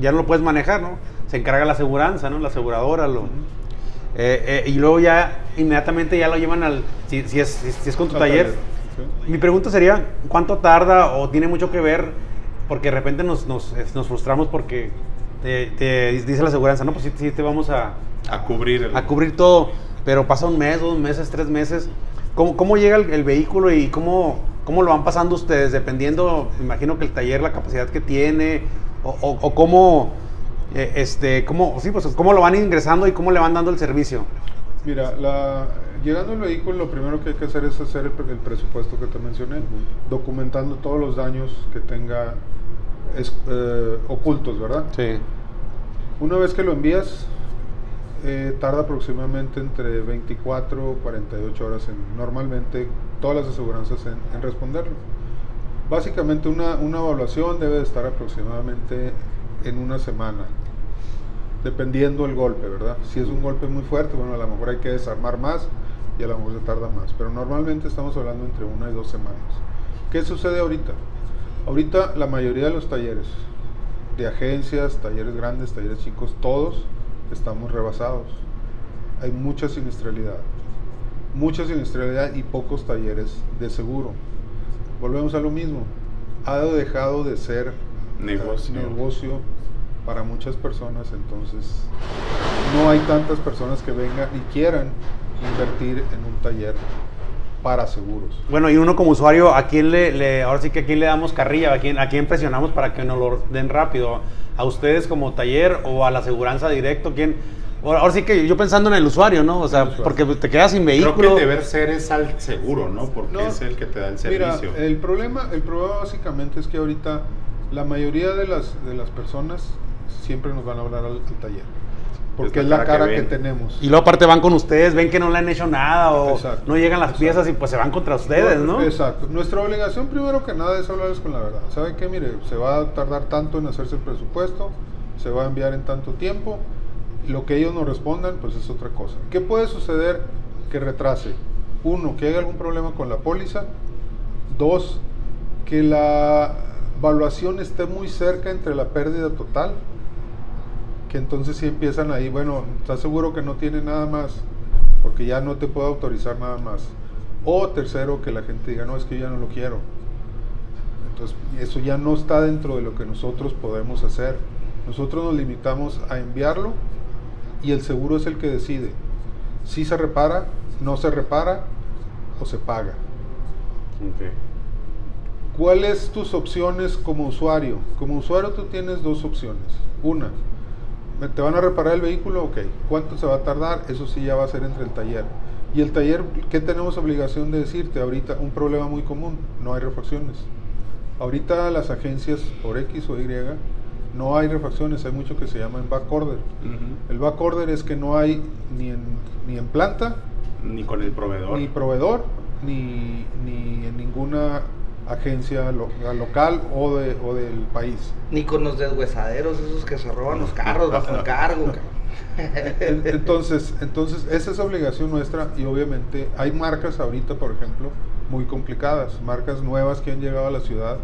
Ya no lo puedes manejar, ¿no? Se encarga la aseguranza, ¿no? La aseguradora, lo... eh, eh, y luego ya inmediatamente ya lo llevan al... Si, si es, si, si es con tu Al taller, taller, sí. mi pregunta sería, ¿cuánto tarda o tiene mucho que ver? Porque de repente nos, nos, nos frustramos porque te, te dice la aseguranza, no, pues sí, sí te vamos a, A cubrir el- a cubrir todo, pero pasa un mes, dos meses, tres meses. ¿Cómo, cómo llega el, el vehículo y cómo, cómo lo van pasando ustedes? Dependiendo, me imagino que el taller, la capacidad que tiene, o, o- o cómo, eh, este, cómo, sí, pues, cómo lo van ingresando y cómo le van dando el servicio. Mira, la, llegando al vehículo, lo primero que hay que hacer es hacer el, pre- el presupuesto que te mencioné, documentando todos los daños que tenga es- eh, ocultos, ¿verdad? Sí. Una vez que lo envías, eh, tarda aproximadamente entre 24 o 48 horas en, normalmente todas las aseguranzas en, en responderlo. Básicamente una, una evaluación debe de estar aproximadamente en una semana, dependiendo el golpe, ¿verdad? Si es un golpe muy fuerte, bueno, a lo mejor hay que desarmar más y a lo mejor se tarda más, pero normalmente estamos hablando entre una y dos semanas. ¿Qué sucede ahorita? Ahorita la mayoría de los talleres, de agencias, talleres grandes, talleres chicos, todos estamos rebasados. Hay mucha siniestralidad, mucha siniestralidad y pocos talleres de seguro. Volvemos a lo mismo. ha dejado de ser Negocio. negocio para muchas personas, entonces no hay tantas personas que vengan y quieran invertir en un taller para seguros. Bueno, y uno como usuario, ¿a quién le, le- ahora sí que a quién le damos carrilla? ¿A quién, ¿A quién presionamos para que nos lo den rápido? ¿A ustedes como taller o a la aseguranza directo? ¿Quién? Ahora sí que yo pensando en el usuario, ¿no? O sea, porque te quedas sin Creo que vehículo. el deber ser es al seguro, ¿no? Porque No. es el que te da el Mira, servicio. el problema, el problema básicamente es que ahorita la mayoría de las, de las personas siempre nos van a hablar al, al taller. Porque Es es la cara cara que tenemos. Y luego aparte van con ustedes, ven que no le han hecho nada o Exacto, no llegan las exacto. piezas y pues se van contra ustedes, ¿no? Exacto. Nuestra obligación primero que nada es hablarles con la verdad. ¿Saben qué? Mire, se va a tardar tanto en hacerse el presupuesto, se va a enviar en tanto tiempo. Lo que ellos nos respondan, pues es otra cosa. ¿Qué puede suceder que retrase? Uno, que haya algún problema con la póliza. Dos, que la evaluación esté muy cerca entre la pérdida total. Que entonces si empiezan ahí, bueno, ¿estás seguro que no tiene nada más? Porque ya no te puedo autorizar nada más. O tercero, que la gente diga, no, es que yo ya no lo quiero. Entonces, eso ya no está dentro de lo que nosotros podemos hacer. Nosotros nos limitamos a enviarlo y el seguro es el que decide si se repara, no se repara o se paga. Ok. ¿Cuáles tus opciones como usuario? Como usuario tú tienes dos opciones. Una, te van a reparar el vehículo, ok. ¿Cuánto se va a tardar? Eso sí ya va a ser entre el taller. Y el taller, ¿qué tenemos obligación de decirte? Ahorita un problema muy común, no hay refacciones. Ahorita las agencias por X o Y no hay refacciones, hay mucho que se llama en back order. Ujú. El back order es que no hay ni en, ni en planta, Ni con el proveedor. ni proveedor, ni, ni en ninguna agencia lo- local o, de, o del país. Ni con los deshuesaderos, esos que se roban los carros bajo. En- Entonces, entonces, esa es obligación nuestra y obviamente hay marcas ahorita, por ejemplo, muy complicadas, marcas nuevas que han llegado a la ciudad,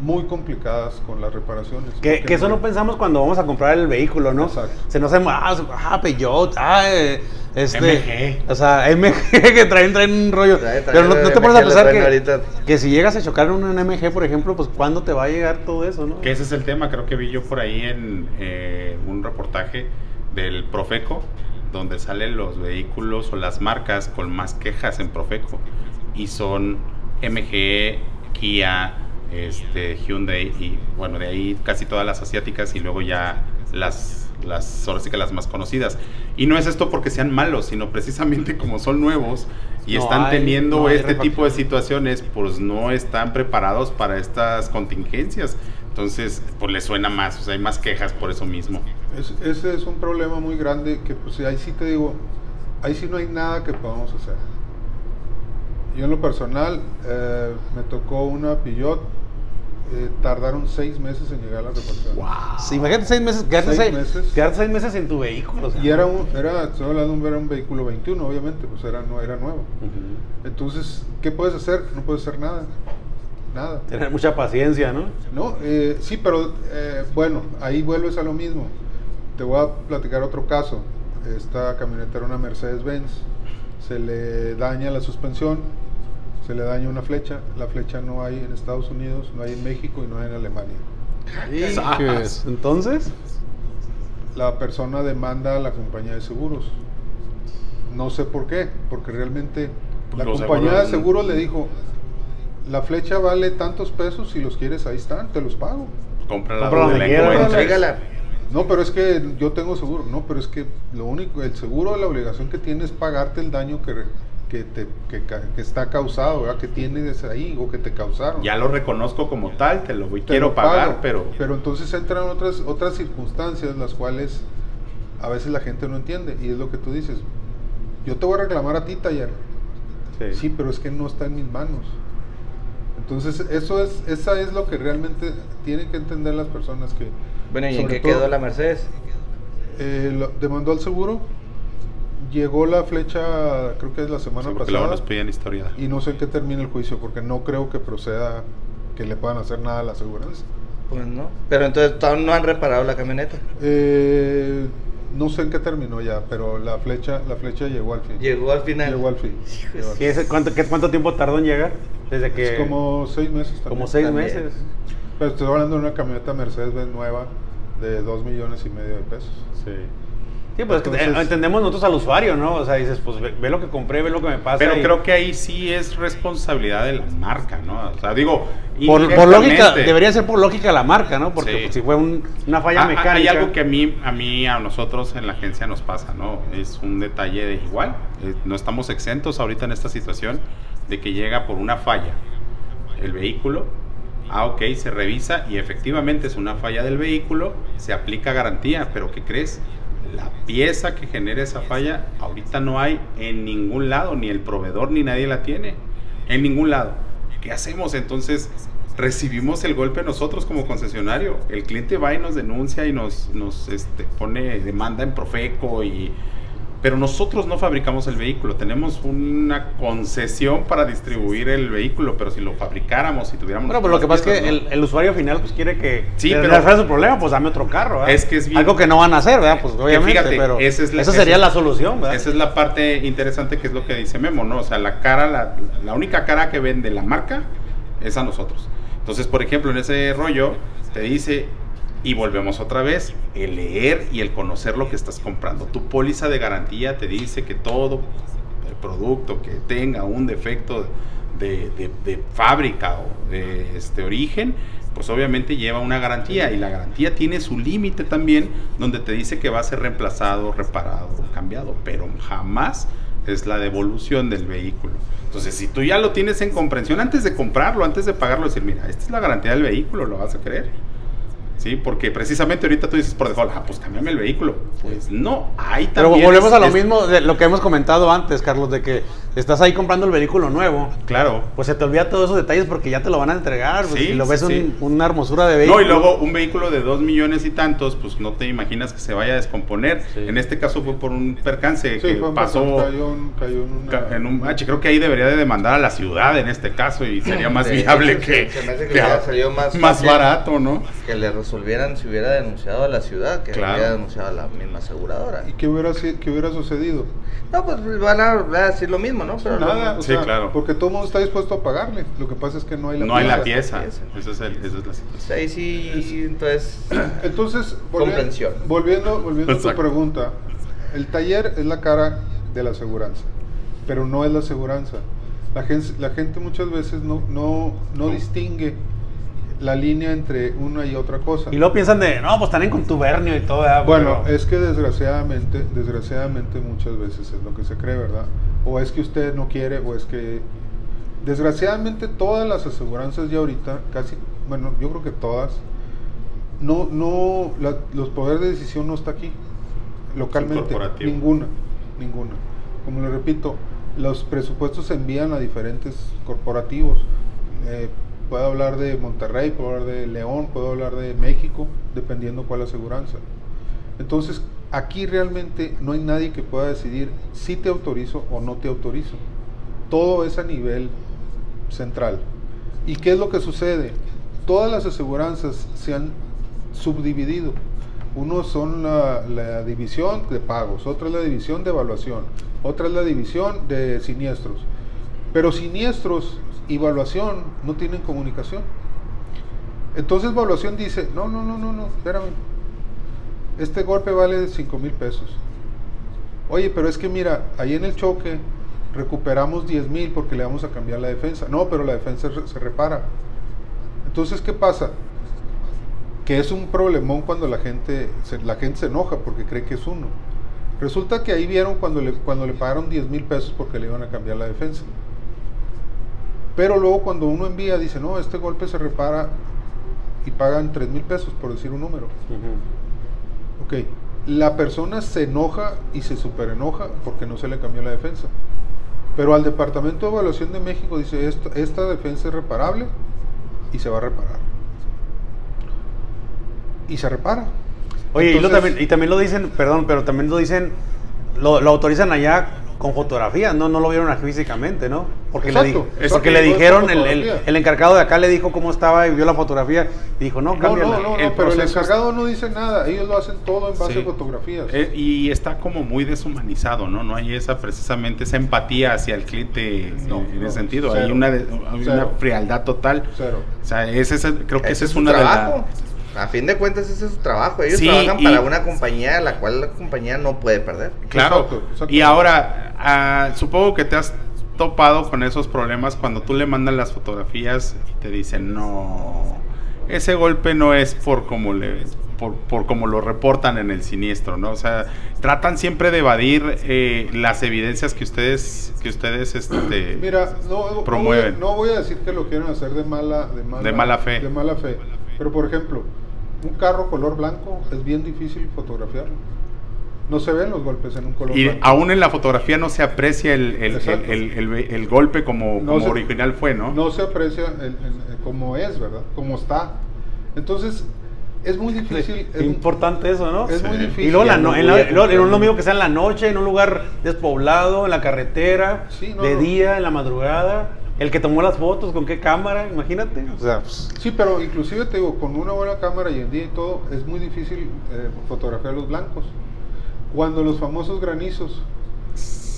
muy complicadas con las reparaciones. Que, eso no pensamos cuando vamos a comprar el vehículo, ¿no? Exacto. Se nos hace, ah, ah, Peugeot, ah, eh, este, MG. O sea, MG que traen, traen un rollo. Trae- trae Pero no, no te pones a pensar que, que si llegas a chocar en un MG, por ejemplo, pues ¿cuándo te va a llegar todo eso, no? Que ese es el tema, creo que vi yo por ahí en eh, un reportaje del Profeco, donde salen los vehículos o las marcas con más quejas en Profeco. Y son MG, Kia, este, Hyundai y bueno, de ahí casi todas las asiáticas y luego ya las, las, ahora sí que las más conocidas. Y no es esto porque sean malos, sino precisamente como son nuevos y No están hay- teniendo no este tipo de situaciones, pues no están preparados para estas contingencias. Entonces, pues les suena más, o sea, hay más quejas por eso mismo. Es- ese es un problema muy grande que pues ahí sí te digo, ahí sí no hay nada que podamos hacer. Yo en lo personal eh, me tocó una Peugeot, eh, tardaron seis meses en llegar a la reparación. Sí, imagínate seis meses, quedarte Seis seis, meses. quedarte seis meses en tu vehículo. o sea. Y era un, era, estoy hablando era un vehículo 21, obviamente, pues era, no, era nuevo. Entonces, ¿qué puedes hacer? No puedes hacer nada. Nada. Tener mucha paciencia, ¿no? No, eh, sí, pero eh, bueno, ahí vuelves a lo mismo. Te voy a platicar otro caso. Esta camioneta era una Mercedes-Benz. Se le daña la suspensión, se le daña una flecha. La flecha no hay en Estados Unidos, no hay en México y no hay en Alemania. Entonces, La persona demanda a la compañía de seguros. No sé por qué, porque realmente la Los compañía seguros- de seguros le dijo, la flecha vale tantos pesos, si los quieres ahí están, te los pago. Cómprala la. No, pero es que yo tengo seguro. No, pero es que lo único, el seguro, la obligación que tiene es pagarte el daño que, que, te, que, que está causado, ¿verdad? que tienes ahí o que te causaron. Ya lo reconozco como tal, te lo voy, Te quiero lo pagar, pago. pero Pero entonces entran otras, otras circunstancias las cuales a veces la gente no entiende. Y es lo que tú dices. Yo te voy a reclamar a ti, taller. Sí, pero es que no está en mis manos. Entonces, eso es, esa es lo que realmente tienen que entender las personas que... Bueno, ¿y en qué todo, quedó la Mercedes? eh, lo- demandó al seguro, llegó la flecha, creo que es la semana sí, pasada, nos piden historia. y no sé en qué termina el juicio, porque no creo que proceda que le puedan hacer nada a la aseguranza. Pues no. Pero entonces no han reparado la camioneta. Eh, no sé en qué terminó ya, pero la flecha, la flecha llegó al fin. Llegó al final. Llegó al fin. Llegó al ¿Qué es- cuánto, qué- ¿Cuánto tiempo tardó en llegar? Desde que... Es como seis meses también. como seis También. meses. Pero estoy hablando de una camioneta Mercedes-Benz nueva de dos millones y medio de pesos. Sí. Sí, pues Entonces- entendemos nosotros al usuario, ¿no? O sea, dices, pues ve, ve lo que compré, ve lo que me pasa. Pero y- creo que ahí sí es responsabilidad de la marca, ¿no? O sea, digo, Por, por lógica, debería ser por lógica la marca, ¿no? Porque Sí. pues, si fue un- una falla Ah, ah, mecánica. Hay algo que a mí, a mí, a nosotros en la agencia nos pasa, ¿no? Es un detalle de igual. eh, no estamos exentos ahorita en esta situación de que llega por una falla el vehículo. Ah, ok, se revisa y efectivamente es una falla del vehículo, se aplica garantía, pero ¿qué crees? La pieza que genera esa falla ahorita no hay en ningún lado, ni el proveedor ni nadie la tiene, en ningún lado. ¿Qué hacemos? Entonces recibimos el golpe nosotros como concesionario. El cliente va y nos denuncia y nos, nos este, pone demanda en Profeco y... Pero nosotros no fabricamos el vehículo, tenemos una concesión para distribuir el vehículo, pero si lo fabricáramos, si tuviéramos... Bueno, pues lo que pasa es que el, el usuario final pues quiere que Sí, pero- su problema, pues dame otro carro, ¿verdad? Es que es bien- Algo que no van a hacer, ¿verdad? Pues obviamente, fíjate, pero esa es la- esa sería esa- la solución, ¿verdad? Esa es la parte interesante que es lo que dice Memo, ¿no? O sea, la cara, la, la única cara que vende la marca es a nosotros. Entonces, por ejemplo, en ese rollo te dice, y volvemos otra vez, el leer y el conocer lo que estás comprando. Tu póliza de garantía te dice que todo el producto que tenga un defecto de, de- fábrica o de este origen, pues obviamente lleva una garantía y la garantía tiene su límite también donde te dice que va a ser reemplazado, reparado, cambiado, pero jamás es la devolución del vehículo. Entonces, si tú ya lo tienes en comprensión antes de comprarlo, antes de pagarlo, decir, mira, esta es la garantía del vehículo, lo vas a creer. Sí, porque precisamente ahorita tú dices por default, ah, pues cámbiame el vehículo. Pues no, hay Pero también. volvemos es- a lo es- mismo de lo que hemos comentado antes, Carlos, de que estás ahí comprando el vehículo nuevo. Claro. Pues se te olvida todos esos detalles porque ya te lo van a entregar. pues, Sí, y lo ves sí, un- una hermosura de vehículo. No, y luego un vehículo de dos millones y tantos, pues no te imaginas que se vaya a descomponer. Sí. En este caso fue por un percance Sí, que fue un pasó cayó, en- cayó en una... ca- en un bache. Creo que ahí debería de demandar a la ciudad en este caso y sería más De viable que, se me hace que que a- salido más más fácil. barato, ¿no? Que le resolvieran si hubiera denunciado a la ciudad, que Claro. hubiera denunciado a la misma aseguradora. ¿Y qué hubiera, qué hubiera sucedido? No, pues van a, van a decir lo mismo, ¿no? Pero Nada, no- o Sí, sea, claro. porque todo el mundo está dispuesto a pagarle. Lo que pasa es que no hay la No hay la pieza. pieza. Esa es, el- esa es la situación. Sí, ahí sí, entonces... Entonces, volviendo, volviendo a tu pregunta, el taller es la cara de la aseguranza, pero no es la aseguranza. La gente, la gente muchas veces no, no, no distingue la línea entre una y otra cosa. Y luego piensan de, no, pues están en contubernio y todo. ¿verdad? Bueno, Pero- es que desgraciadamente, desgraciadamente muchas veces es lo que se cree, ¿verdad? O es que usted no quiere, o es que... Desgraciadamente todas las aseguranzas ya ahorita, casi, bueno, yo creo que todas, no, no, la- los poderes de decisión no está aquí, localmente, ninguna, ninguna. Como le repito, los presupuestos se envían a diferentes corporativos. Eh, puedo hablar de Monterrey, puedo hablar de León, puedo hablar de México, dependiendo cuál aseguranza. Entonces, aquí realmente no hay nadie que pueda decidir si te autorizo o no te autorizo. Todo es a nivel central. ¿Y qué es lo que sucede? Todas las aseguranzas se han subdividido. Uno son la, la división de pagos, otra es la división de evaluación, otra es la división de siniestros. Pero siniestros y evaluación no tienen comunicación. Entonces evaluación dice, no, no, no, no, no, espérame. Este golpe vale 5 mil pesos. Oye, pero es que mira, ahí en el choque recuperamos 10 mil porque le vamos a cambiar la defensa. No, pero la defensa se repara. Entonces, ¿qué pasa? Que es un problemón cuando la gente se, la gente se enoja porque cree que es uno. Resulta que ahí vieron cuando le, cuando le pagaron 10 mil pesos porque le iban a cambiar la defensa. Pero luego cuando uno envía, dice, no, este golpe se repara y pagan 3 mil pesos, por decir un número. Ok, la persona se enoja y se super enoja porque no se le cambió la defensa. Pero al Departamento de Evaluación de México dice, esta, esta defensa es reparable y se va a reparar. Y se repara. Oye, y, lo también, y también lo dicen, perdón, pero también lo dicen, lo, lo autorizan allá con fotografías, no, no lo vieron aquí físicamente, ¿no? Porque, Exacto, le, di- exacto, porque le dijeron, el, el- fotografía. el encargado de acá le dijo cómo estaba y vio la fotografía y dijo, no, No, cámbiala. no, no, no, El pero el encargado no dice nada, ellos lo hacen todo en base Sí. a fotografías. Eh, y está como muy deshumanizado, ¿no? No hay esa precisamente esa empatía hacia el cliente No, en, ese sentido. cero. hay una, de- hay una frialdad total. Cero. O sea, ese creo que ese Ese es una de trabajo. las... A fin de cuentas, ese es su trabajo. Ellos Sí, trabajan y- para una compañía a la cual la compañía no puede perder. Claro. Exacto, exacto. Y ahora, ah, supongo que te has topado con esos problemas cuando tú le mandas las fotografías y te dicen, no, ese golpe no es por como le... Por, por como lo reportan en el siniestro, ¿no? O sea, tratan siempre de evadir eh, las evidencias que ustedes, que ustedes, este, Mira, no, no promueven. voy, no voy a decir que lo quieran hacer de mala, de mala, De mala fe. de mala fe. Pero por ejemplo, un carro color blanco es bien difícil fotografiarlo. No se ven los golpes en un color Y blanco. aún en la fotografía no se aprecia el, el- el- el- el- el golpe como, No como se- original fue, ¿no? No se aprecia el- el- el- como es, ¿verdad? Como está. Entonces, es muy difícil. Es- importante eso, ¿no? Es Sí. muy difícil. Y luego, la no- en la- en mismo que sea en la noche, en un lugar despoblado, en la carretera, Sí, no, de no. día, en la madrugada. El que tomó las fotos, ¿con qué cámara? Imagínate. O sea, pues, Sí, pero inclusive te digo, con una buena cámara y en día y todo, es muy difícil eh, fotografiar los blancos. Cuando los famosos granizos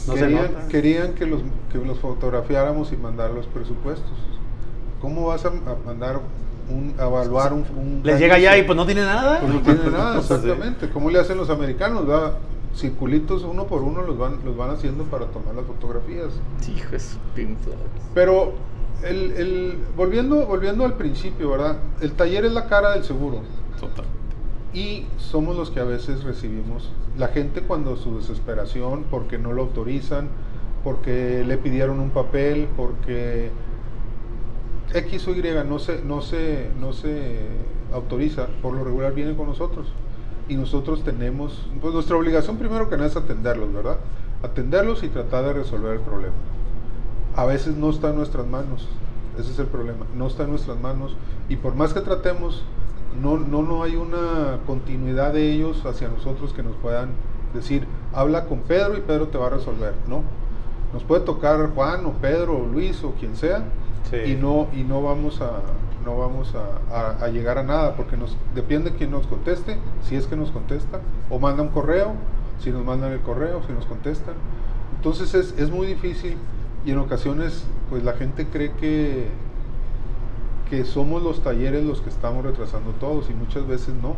no querían, querían que los, que los fotografiáramos y mandar los presupuestos. ¿Cómo vas a, a mandar un, a evaluar un, un Les llega granizo? ya y pues no tiene nada. Pues no tiene nada, exactamente. ¿Cómo le hacen los americanos? va? Circulitos uno por uno los van, los van haciendo para tomar las fotografías. Hijo de su pinto. Pero el, el- volviendo, volviendo al principio, ¿verdad? El taller es la cara del seguro. Total. Y somos los que a veces recibimos la gente cuando su desesperación, porque no lo autorizan, porque le pidieron un papel, porque X o Y no se, no se, no se autoriza, por lo regular viene con nosotros. Y nosotros tenemos, pues nuestra obligación primero que nada es atenderlos, ¿verdad? Atenderlos y tratar de resolver el problema. A veces no está en nuestras manos, ese es el problema, no está en nuestras manos y por más que tratemos, no, no, no hay una continuidad de ellos hacia nosotros que nos puedan decir, habla con Pedro y Pedro te va a resolver, ¿no? Nos puede tocar Juan o Pedro o Luis o quien sea Sí. y no y no vamos a no vamos a, llegar a nada porque nos depende quién nos conteste, si es que nos contesta o manda un correo, si nos mandan el correo, si nos contestan. Entonces es, es muy difícil y en ocasiones pues la gente cree que que somos los talleres los que estamos retrasando todos y muchas veces no.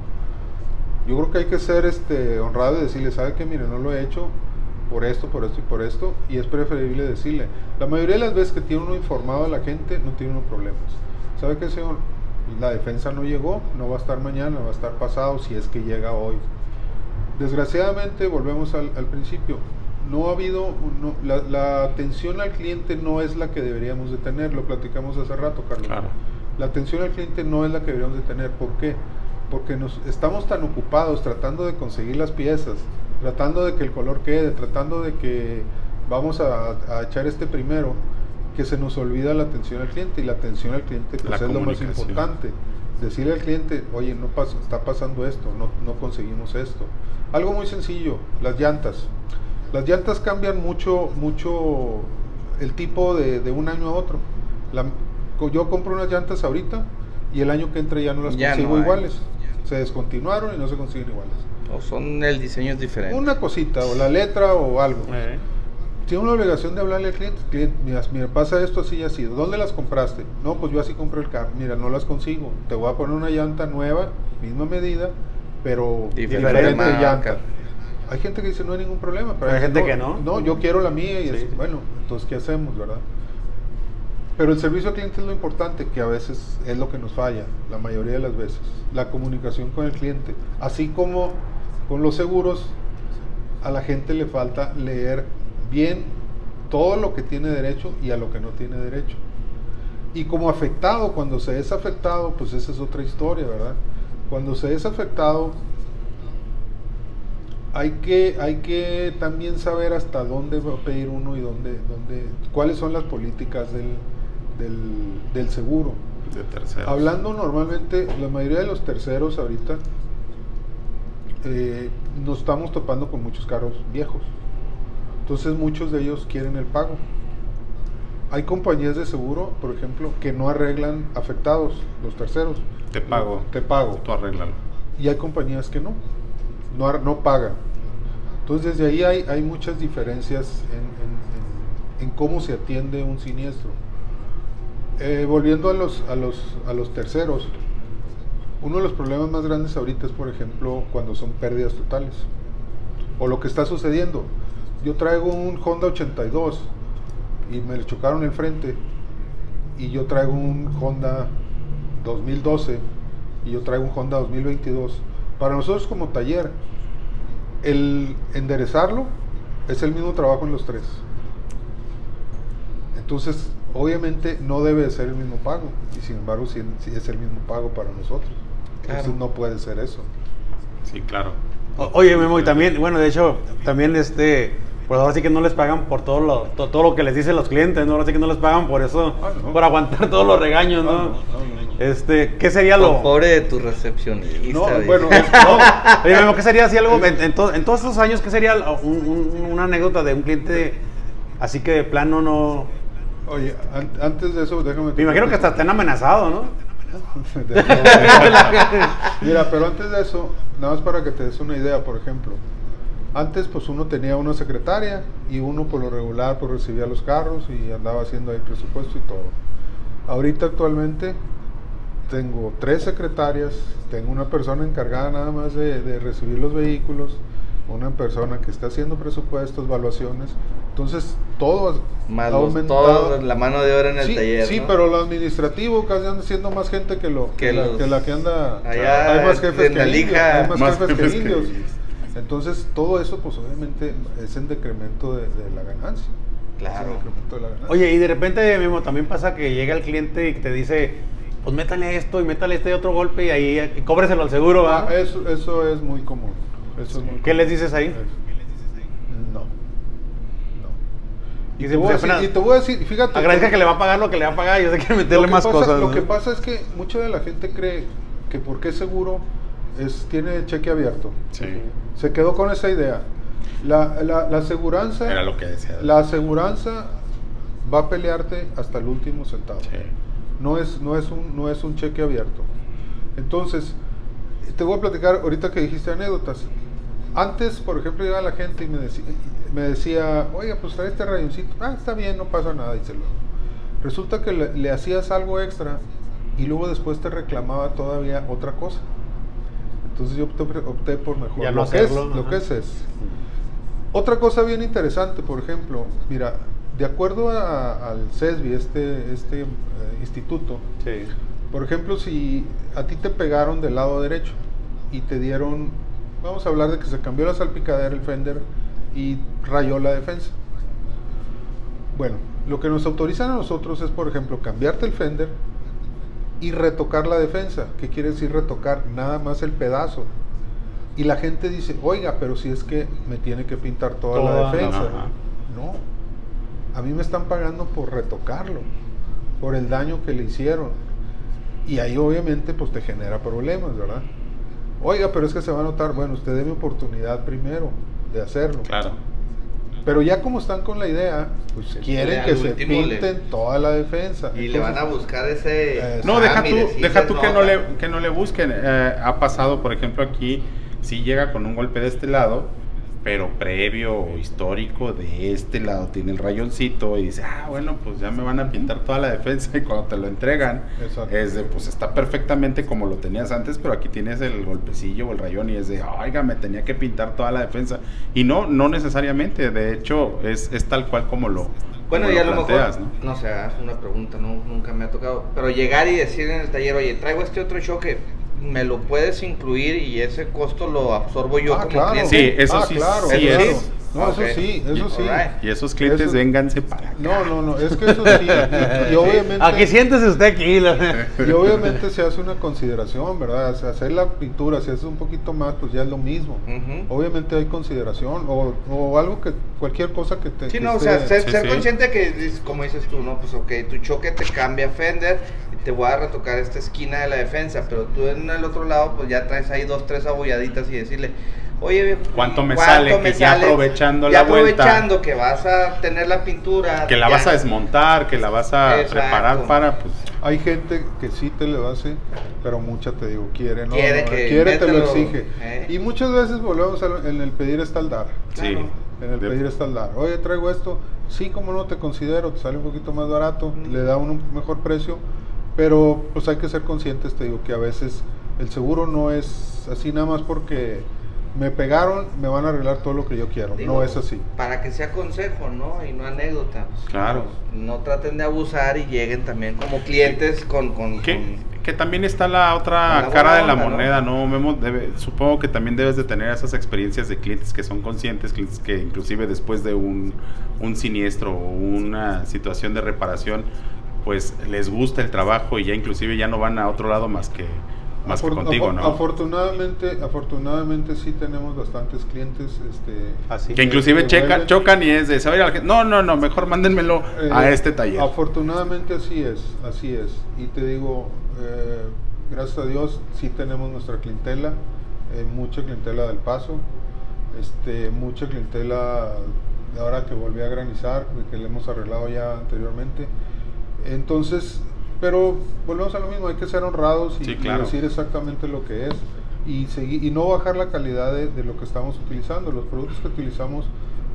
Yo creo que hay que ser este honrado y decirle, sabe que mire, no lo he hecho por esto, por esto y por esto, y es preferible decirle. La mayoría de las veces que tiene uno informado a la gente, no tiene uno problemas. ¿Sabe qué, señor? La defensa no llegó, no va a estar mañana, va a estar pasado si es que llega hoy. Desgraciadamente, volvemos al, al principio, no ha habido, no- la, la atención al cliente no es la que deberíamos de tener, lo platicamos hace rato, Carlos. Claro. La atención al cliente no es la que deberíamos de tener. ¿Por qué? Porque nos estamos tan ocupados tratando de conseguir las piezas, tratando de que el color quede, tratando de que vamos a, a echar este primero, que se nos olvida la atención al cliente y la atención al cliente pues, es lo más importante. Decirle al cliente, oye, no pasa, está pasando esto, no, no conseguimos esto. Algo muy sencillo, las llantas. Las llantas cambian mucho, mucho el tipo de, de un año a otro. La- yo compro unas llantas ahorita y el año que entra ya no las Ya consigo no iguales. Se descontinuaron y no se consiguen iguales. O son el diseño es diferente. Una cosita, o la letra o algo. Eh. Tiene una obligación de hablarle al cliente. cliente mira, mira, pasa esto así y así. ¿Dónde las compraste? No, pues yo así compré el carro. Mira, no las consigo. Te voy a poner una llanta nueva, misma medida, pero Diferente diferente, llanta. Hay gente que dice no hay ningún problema. Pero Hay gente no, que no. No, yo quiero la mía y sí. bueno, entonces ¿qué hacemos, verdad? Pero el servicio al cliente es lo importante, que a veces es lo que nos falla, la mayoría de las veces. La comunicación con el cliente. Así como con los seguros, a la gente le falta leer bien todo lo que tiene derecho y a lo que no tiene derecho. Y como afectado, cuando se es afectado, pues esa es otra historia, ¿verdad? Cuando se es afectado, hay que, hay que también saber hasta dónde va a pedir uno y dónde, dónde, cuáles son las políticas del, del, del seguro. De terceros. Hablando normalmente, la mayoría de los terceros ahorita eh, nos estamos topando con muchos carros viejos. Entonces muchos de ellos quieren el pago. Hay compañías de seguro, por ejemplo, que no arreglan afectados, los terceros. Te pago. Te pago. Tú arréglalo. Y hay compañías que no, no, no pagan. Entonces desde ahí hay, hay muchas diferencias en, en- en- en cómo se atiende un siniestro. Eh, volviendo a los, a, los, a los terceros, uno de los problemas más grandes ahorita es, por ejemplo, cuando son pérdidas totales. O lo que está sucediendo. Yo traigo un Honda 82 y me le chocaron el frente. Y yo traigo un Honda 2012 y yo traigo un Honda 2022. Para nosotros como taller, el enderezarlo es el mismo trabajo en los tres. Entonces, obviamente no debe de ser el mismo pago. Y sin embargo, sí, sí es el mismo pago para nosotros. Entonces no puede ser eso. Sí, claro. O- Oye, Memo, y también, bueno, de hecho, también este, pues ahora sí que no les pagan por todo lo, to- todo lo que les dicen los clientes, ¿no? Ahora sí que no les pagan por eso, Ah, no. por aguantar todos los regaños, ¿no? Ah, no, no, no, no. Este, ¿qué sería lo...? Pobre de tu recepcionista. No, bueno, No, oye, Memo, ¿qué sería si algo, en, en to- en todos estos años, qué sería un- un- una anécdota de un cliente así que de plano no... Oye, an- antes de eso, déjame... Me imagino que hasta estén amenazados, ¿no? Mira, pero antes de eso, nada más para que te des una idea, por ejemplo. Antes, pues uno tenía una secretaria y uno por lo regular pues recibía los carros y andaba haciendo ahí presupuesto y todo. Ahorita actualmente tengo tres secretarias, tengo una persona encargada nada más de, de recibir los vehículos, una persona que está haciendo presupuestos, evaluaciones. Entonces, todo Más ha aumentado. todo la mano de obra en el sí, taller. sí, ¿no? pero lo administrativo casi anda siendo más gente que lo Que que, la, que la que anda. Allá hay más jefes que la indios. Hay más, Más jefes, jefes que que indios. Entonces todo eso, pues obviamente es en decremento de, de la ganancia. Claro. Es en decremento de la ganancia. Oye, y de repente, Memo, también pasa que llega el cliente y te dice, pues métale esto y métale este otro golpe y ahí y cóbreselo al seguro, ¿va? Ah, eso, eso es muy común. Eso es muy ¿Qué común. les dices ahí? Eso. No. No. Y, Dice, te voy a decir, y te voy a decir, fíjate. Agradezca que le va a pagar lo que le va a pagar y yo sé que meterle que más pasa, cosas. Lo que pasa es que mucha de la gente cree que porque es seguro es, tiene cheque abierto. Sí. Se quedó con esa idea. La, la, la aseguranza, Era lo que decía. la aseguranza va a pelearte hasta el último centavo. Sí. No es, no es un, no es un cheque abierto. Entonces, te voy a platicar ahorita que dijiste anécdotas. Antes, por ejemplo, llegaba la gente y me decía, me decía oiga, pues trae este rayoncito. Ah, está bien, no pasa nada, díselo. Resulta que le, le hacías algo extra y luego después te reclamaba todavía otra cosa. Entonces yo opté, opté por mejor. Ya lo, que es, hacerlo, lo que es es. Otra cosa bien interesante, por ejemplo, mira, de acuerdo a- al CESBI, este, este eh, instituto, Sí. por ejemplo, si a ti te pegaron del lado derecho y te dieron, vamos a hablar de que se cambió la salpicadera, el fender y rayó la defensa. Bueno, lo que nos autorizan a nosotros es, por ejemplo, cambiarte el fender y retocar la defensa. ¿Qué quiere decir retocar? Nada más el pedazo. Y la gente dice, oiga, pero si es que me tiene que pintar toda, Toda, la defensa. No, a mí me están pagando por retocarlo, por el daño que le hicieron. Y ahí obviamente pues te genera problemas, ¿verdad? Oiga, pero es que se va a notar, bueno, usted dé mi oportunidad primero de hacerlo. Claro. Pero ya como están con la idea, pues quieren que se le- pinten toda la defensa. Y le van a buscar ese. No, deja tú, deja tú que no, le, que no le busquen. Eh, ha pasado, por ejemplo, aquí, si llega con un golpe de este lado, pero previo o histórico de este lado tiene el rayoncito y dice, ah, bueno, pues ya me van a pintar toda la defensa y cuando te lo entregan Exacto. es de, pues está perfectamente como lo tenías antes, pero aquí tienes el golpecillo o el rayón y es de, oiga, me tenía que pintar toda la defensa. Y no, no necesariamente, de hecho, es, es tal cual como lo, Bueno, como y a lo lo planteas, mejor, ¿no? no, sé, es una pregunta, no, nunca me ha tocado, pero llegar y decir en el taller, oye, traigo este otro choque, ¿me lo puedes incluir y ese costo lo absorbo yo Ah, como claro. cliente? Sí, eso Ah, sí, claro, sí es. No, eso sí, eso sí. Y esos clientes, Eso- vénganse para acá. No, no, no, es que eso sí. Y, y obviamente. Aquí siéntese usted aquí. Y obviamente se hace una consideración, ¿verdad? O sea, hacer la pintura, si haces un poquito más, pues ya es lo mismo. Obviamente hay consideración o, o algo que, cualquier cosa que te. Sí, que no, o sea, ser, Sí, ser sí. consciente que, dices, como dices tú, no, pues ok, tu choque te cambia Fender y te voy a retocar esta esquina de la defensa, pero tú en el otro lado, pues ya traes ahí dos, tres abolladitas y decirle, oye, viejo, ¿Cuánto me sale? Que ya aprovechando ya la vuelta. aprovechando que vas a tener la pintura. Que la ya- vas a desmontar, que la vas a Exacto. preparar para, pues, Hay gente que sí te lo hace, pero mucha te digo, quiere, ¿no? Quiere no, que quiere, te lo exige. ¿eh? Y muchas veces volvemos al- en el pedir está el dar. sí. Claro. En el pedir está el dar. Oye, traigo esto. Sí, como no te considero, te sale un poquito más barato, Mm. le da uno un mejor precio, pero pues hay que ser conscientes, te digo, que a veces el seguro no es así nada más porque me pegaron, me van a arreglar todo lo que yo quiero. Digo, no es así. Para que sea consejo, ¿no? Y no anécdota. Claro. No, traten de abusar y lleguen también como clientes con... con, Que, con- que también está la otra la cara de la onda, moneda, ¿no? Memo, debe- supongo que también debes de tener esas experiencias de clientes que son conscientes, clientes que inclusive después de un, un siniestro o una situación de reparación, pues les gusta el trabajo y ya inclusive ya no van a otro lado más que, más que contigo, ¿no? Afortunadamente, afortunadamente sí tenemos bastantes clientes, este, Así. Que inclusive que checan, vuelven. chocan y es de saber a la gente, no, no, no, mejor mándenmelo a Eh, este taller. Afortunadamente así es, así es. Y te digo, eh, gracias a Dios sí tenemos nuestra clientela, eh, mucha clientela del paso, este, mucha clientela de ahora que volví a granizar, que le hemos arreglado ya anteriormente. Entonces, pero volvemos a lo mismo, hay que ser honrados y, Sí, y claro. decir exactamente lo que es y, seguir, y no bajar la calidad de, de lo que estamos utilizando. Los productos que utilizamos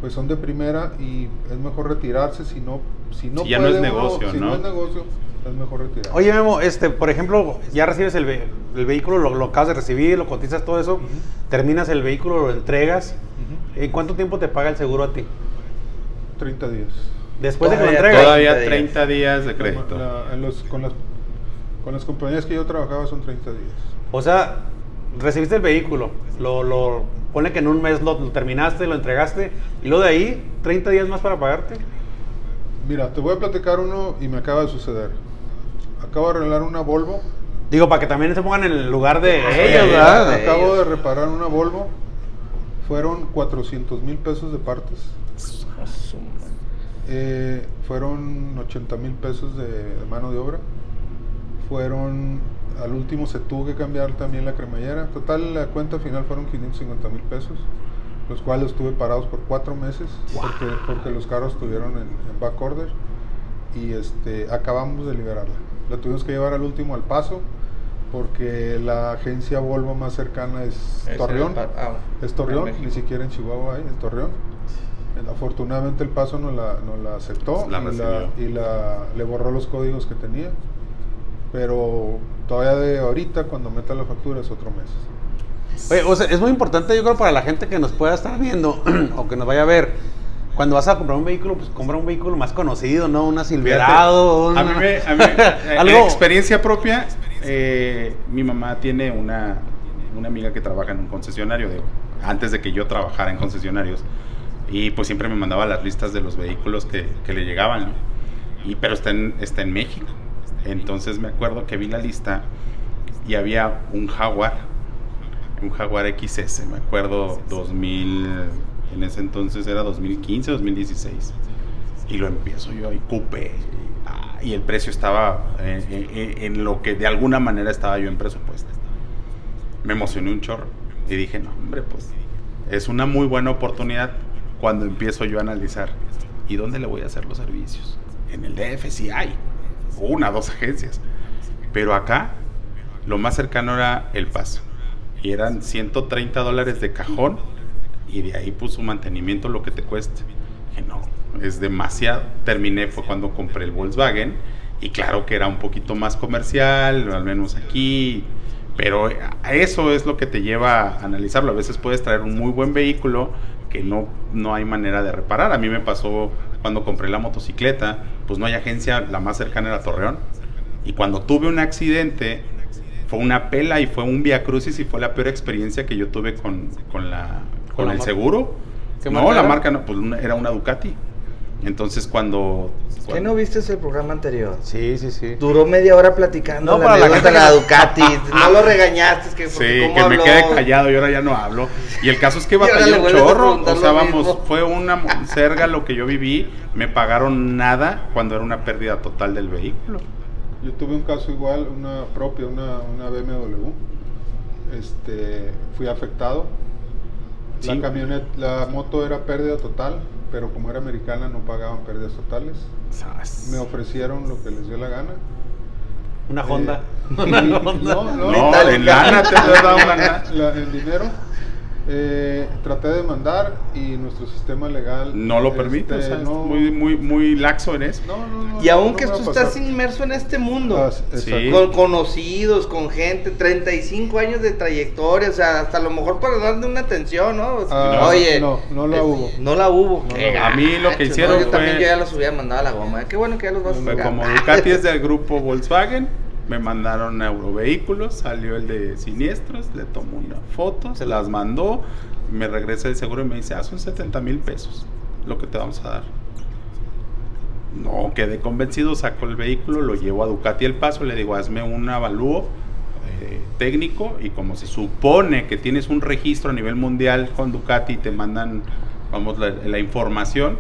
pues son de primera y es mejor retirarse si no si no Si ya no es uno- negocio, si ¿no? no es negocio es mejor retirarse. Oye, Memo, este, por ejemplo, ya recibes el, ve- el vehículo, lo, lo acabas de recibir, lo cotizas todo eso, terminas el vehículo, lo entregas. ¿En cuánto tiempo te paga el seguro a ti? 30 días. Después de que lo Todavía- entregas. Todavía 30 30 días de crédito. La- en los- con, las, con las compañías que yo trabajaba son 30 días. O sea, recibiste el vehículo, lo, lo pone que en un mes lo, lo terminaste, lo entregaste, y luego de ahí, 30 días más para pagarte. Mira, te voy a platicar uno y me acaba de suceder. Acabo de arreglar una Volvo. Digo, para que también se pongan en el lugar de Sí, ellos, sí, ¿verdad? Acabo de ellos. reparar una Volvo. Fueron 400 mil pesos de partes. Eh, fueron 80 mil pesos de, de mano de obra. Fueron, al último se tuvo que cambiar también la cremallera. Total, la cuenta final fueron 550 mil pesos, los cuales estuve parados por cuatro meses porque, porque los carros estuvieron en, en back order y este, acabamos de liberarla. La tuvimos que llevar al último al paso porque la agencia Volvo más cercana es Es Torreón. ah, Es Torreón, ni siquiera en Chihuahua hay, en Torreón. Afortunadamente el paso nos la, nos la aceptó La y, la, y la- le borró los códigos que tenía. Pero todavía de ahorita, cuando meta la factura, es otro mes. Oye, o sea, es muy importante, yo creo, para la gente que nos pueda estar viendo o que nos vaya a ver. Cuando vas a comprar un vehículo, pues compra un vehículo más conocido, ¿no? Un Silverado. Fíjate, un- A mí me, a mí, eh, Algo- en experiencia propia, eh, mi mamá tiene una, una amiga que trabaja en un concesionario, de, antes de que yo trabajara en concesionarios, y pues siempre me mandaba las listas de los vehículos que, que le llegaban, ¿no? Y, pero está en, está en México. Entonces me acuerdo que vi la lista y había un Jaguar, un Jaguar XS, me acuerdo 2000, en ese entonces era 2015, 2016 y lo empiezo yo y coupé ah, y el precio estaba eh, eh, eh, en lo que de alguna manera estaba yo en presupuesto me emocioné un chorro y dije no hombre pues es una muy buena oportunidad cuando empiezo yo a analizar y dónde le voy a hacer los servicios en el DF sí hay una dos agencias pero acá lo más cercano era el paso y eran 130 dólares de cajón y de ahí su mantenimiento lo que te cueste. Dije, no, es demasiado. Terminé fue cuando compré el Volkswagen y claro que era un poquito más comercial, al menos aquí, pero eso es lo que te lleva a analizarlo. A veces puedes traer un muy buen vehículo que no, no hay manera de reparar. A mí me pasó cuando compré la motocicleta, pues no hay agencia, la más cercana era Torreón. Y cuando tuve un accidente, fue una pela y fue un via crucis y fue la peor experiencia que yo tuve con, con la, ¿Con el seguro. ¿Qué No, la marca no, pues una- era una Ducati. Entonces cuando... ¿Qué cuando- no viste el programa anterior? Sí, sí, sí. Duró media hora platicando No, la para la gente la Ducati. no lo regañaste, que porque Sí, cómo que me quede callado y ahora ya no hablo. Y el caso es que batallé un chorro. O sea, vamos, mismo. fue una serga lo que yo viví. Me pagaron nada cuando era una pérdida total del vehículo. Yo tuve un caso igual, una propia, una, una BMW. Este, fui afectado. La camioneta, la moto era pérdida total, pero como era americana no pagaban pérdidas totales. Sas. Me ofrecieron lo que les dio la gana. Una Eh, Honda. y- Una no, no, No, en lana te has dado una lana. La- en dinero. Eh, traté de demandar y nuestro sistema legal No lo permite, este, o sea, es muy, muy, muy laxo en eso. no, no, no, Y no me tú estás inmerso en este mundo, Ah, sí, con conocidos, con gente, 35 años de trayectoria, o sea, hasta a lo mejor para darle una atención, ¿no? Ah, Oye, no, no la hubo. No la hubo. A mí lo que hicieron Yo también fue- yo ya los hubiera mandado a la goma. Qué bueno que ya los vas a sacar. como Ducati es del grupo Volkswagen, me mandaron Eurovehículos, salió el de siniestros, le tomó una foto, se las mandó, me regresa el seguro y me dice, ah, son 70 mil pesos lo que te vamos a dar. No, quedé convencido, saco el vehículo, lo llevo a Ducati El Paso, le digo, hazme un avalúo eh, técnico y como se supone que tienes un registro a nivel mundial con Ducati y te mandan, vamos, la, información,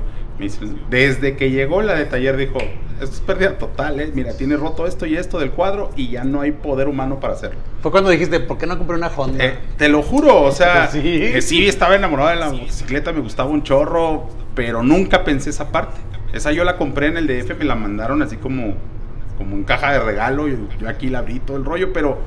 desde que llegó la de taller dijo, esto es pérdida total, ¿eh? mira, tiene roto esto y esto del cuadro y ya no hay poder humano para hacerlo. Fue cuando dijiste, ¿por qué no compré una Honda? Eh, te lo juro, o sea, Sí. eh, sí estaba enamorado de la motocicleta, me gustaba un chorro, pero nunca pensé esa parte. Esa yo la compré en el DF, me la mandaron así como, como en caja de regalo, y yo aquí la abrí todo el rollo, pero,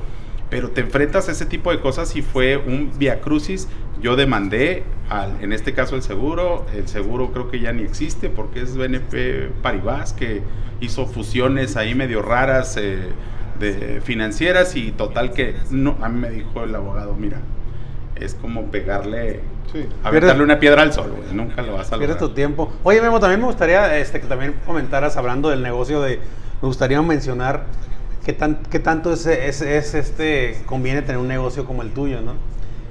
pero te enfrentas a ese tipo de cosas y fue un via crucis. Yo demandé, al, en este caso el seguro, el seguro creo que ya ni existe porque es BNP Paribas que hizo fusiones ahí medio raras eh, de financieras y total que no, a mí me dijo el abogado, mira, es como pegarle, Sí. aventarle una piedra al sol, güey, nunca lo vas a Pierdes lograr. tu tiempo. Oye, Memo, también me gustaría este, que también comentaras hablando del negocio de. Me gustaría mencionar qué, tan, qué tanto es, es, es, este conviene tener un negocio como el tuyo, ¿no?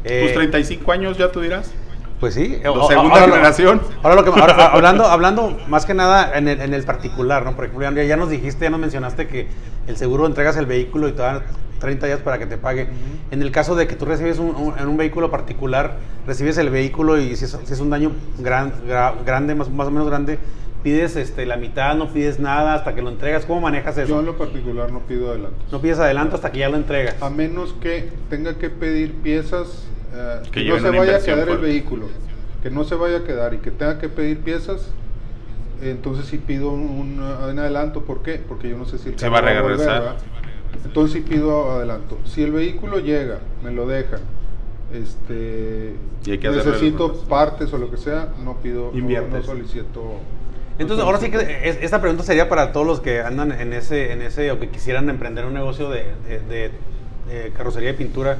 Eh, Tus 35 años ya tú dirás. Pues sí. Lo o- segunda ahora generación. Ahora lo que ahora, hablando, hablando más que nada en el, en el particular, ¿no? Por ejemplo, ya, ya nos dijiste, ya nos mencionaste que el seguro entregas el vehículo y te dan 30 días para que te pague. En el caso de que tú recibes un, un- en un vehículo particular, recibes el vehículo y si es, si es un daño gran, gra- grande, más, más o menos grande, pides este, la mitad, no pides nada hasta que lo entregas. ¿Cómo manejas Yo eso? en lo particular no pido adelanto. No pides adelanto hasta que ya lo entregas. A menos que tenga que pedir piezas, eh, Que que, no se vaya a quedar el vehículo, que no se vaya a quedar y que tenga que pedir piezas, entonces sí pido un, un, un adelanto. ¿Por qué? Porque yo no sé si el Se va a volver, regresar. ¿verdad? Entonces sí pido adelanto. Si el vehículo llega, me lo dejan, este, necesito partes o lo que sea, no pido, no, no solicito. Entonces, ahora sí que es- esta pregunta sería para todos los que andan en ese, en ese o que quisieran emprender un negocio de, de- de- de carrocería y pintura.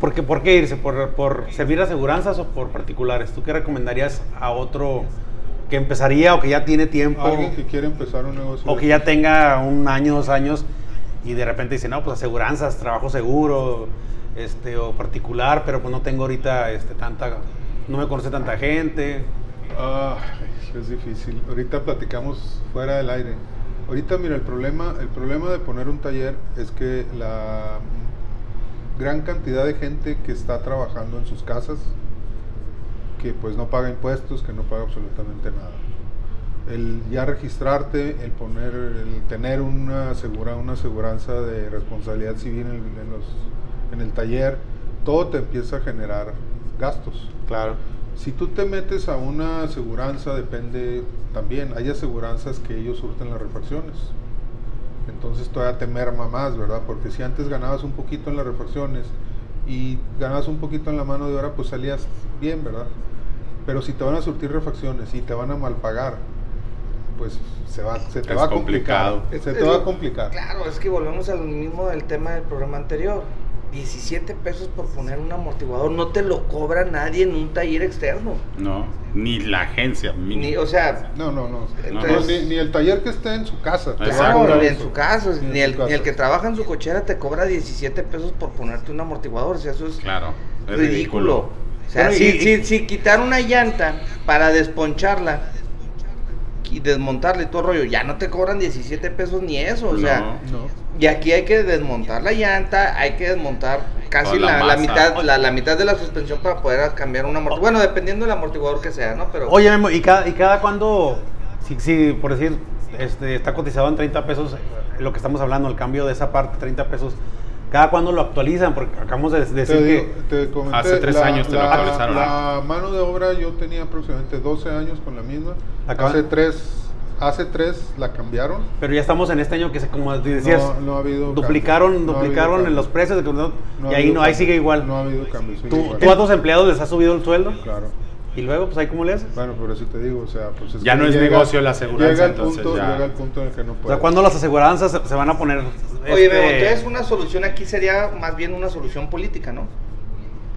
¿Por qué, por qué irse? ¿Por, ¿Por servir aseguranzas o por particulares? ¿Tú qué recomendarías a otro que empezaría o que ya tiene tiempo Alguien que quiere empezar un negocio. o que ya tenga un año, dos años y de repente dice, no, pues aseguranzas, trabajo seguro este, o particular, pero pues no tengo ahorita este, tanta, no me conoce tanta gente. Ah, es difícil. Ahorita platicamos fuera del aire. Ahorita, mira, el problema, el problema de poner un taller es que la gran cantidad de gente que está trabajando en sus casas, que pues no paga impuestos, que no paga absolutamente nada. El ya registrarte, el poner, el tener una asegura, una aseguranza de responsabilidad civil en, los, en el taller, todo te empieza a generar gastos. Claro. Si tú te metes a una aseguranza, depende también. Hay aseguranzas que ellos surten las refacciones. Entonces todavía te merma más, ¿verdad? Porque si antes ganabas un poquito en las refacciones y ganabas un poquito en la mano de obra, pues salías bien, ¿verdad? Pero si te van a surtir refacciones y te van a mal pagar, pues se, va, se te Es va a complicar. complicado. Se te es va a complicar. Claro, es que volvemos al mismo del tema del programa anterior. 17 pesos por poner un amortiguador, no te lo cobra nadie en un taller externo. No, ni la agencia. Ni, o sea, No, no, no. Entonces- No, ni, ni el taller que esté en su casa. Claro, ni en su casa, Ni el, ni el que trabaja en su cochera te cobra 17 pesos por ponerte un amortiguador. O sea, eso es Claro, es ridículo. ridículo. O sea, si, y- si- si quitar una llanta para desponcharla y desmontarla y todo el rollo, ya no te cobran 17 pesos ni eso. O sea, No. No. y aquí hay que desmontar la llanta, hay que desmontar casi la la, la masa. mitad la, la mitad de la suspensión para poder cambiar un amortiguador. Bueno, dependiendo del amortiguador que sea, ¿no? Pero Oye, Memo, ¿y cada, y cada cuándo, si, si, por decir, este, está cotizado en 30 pesos, lo que estamos hablando, el cambio de esa parte, 30 pesos, ¿Cada cuándo lo actualizan? Porque acabamos de decir Te, digo, que... te comenté, Hace tres años te lo la- actualizaron. La mano de obra yo tenía aproximadamente 12 años con la misma. Acaban- Hace tres, hace tres la cambiaron. Pero ya estamos en este año que, se, como decías, No, no ha habido duplicaron, cambio. No ha habido duplicaron en cambio. los precios de que no- No y ahí no, ahí sigue igual. No ha habido cambio, sigue ¿Tú, igual. tú a tus empleados les has subido el sueldo? Claro. Y luego, pues ahí cómo le haces. Bueno, por eso te digo, o sea, pues es Ya que no es negocio la aseguranza, Llega el entonces punto, ya- llega el punto en el que no O puede. sea, ¿cuándo las aseguranzas se, se van a poner? Oye, este, entonces una solución aquí sería más bien una solución política, ¿no?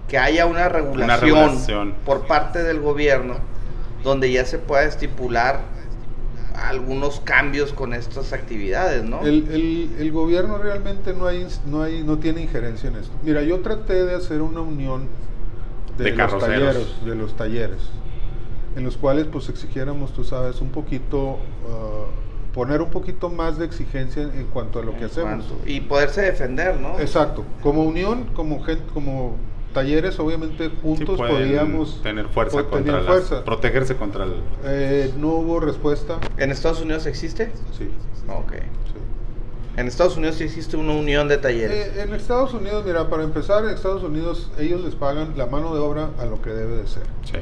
Que haya una regulación, regulación. por parte del gobierno donde ya se pueda estipular algunos cambios con estas actividades, ¿no? El, el- el gobierno realmente no hay, no hay, no tiene injerencia en esto. Mira, yo traté de hacer una unión de, De los carroceros. talleres, de los talleres, en los cuales pues exigiéramos, tú sabes, un poquito, ah, poner un poquito más de exigencia en, en cuanto a lo que hacemos. Y poderse defender, ¿no? Exacto. Como unión, como gente, como talleres, obviamente Sí juntos pueden podíamos tener fuerza po- contra tener las- fuerza. protegerse contra el Eh, no hubo respuesta. ¿En Estados Unidos existe? Sí, Ok. sí. En Estados Unidos sí existe una unión de talleres. Eh, en Estados Unidos, mira, para empezar, en Estados Unidos ellos les pagan la mano de obra a lo que debe de ser. sí.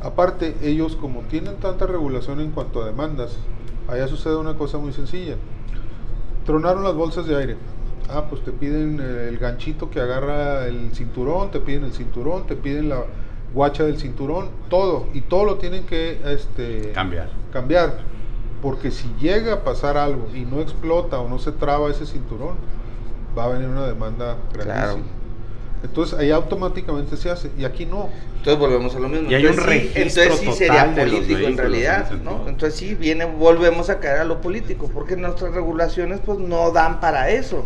Aparte, ellos como tienen tanta regulación en cuanto a demandas, allá sucede una cosa muy sencilla. Tronaron las bolsas de aire. Ah, pues te piden eh, el ganchito que agarra el cinturón, te piden el cinturón, te piden la guacha del cinturón, todo. Y todo lo tienen que este, Cambiar. cambiar. Porque si llega a pasar algo y no explota o no se traba ese cinturón, va a venir una demanda grandísima. Claro. Entonces ahí automáticamente se hace y aquí no. Entonces volvemos a lo mismo. Y hay un entonces, sí, registro entonces sí total sería político en realidad, ¿no? Entonces sí viene, volvemos a caer a lo político, porque nuestras regulaciones pues no dan para eso.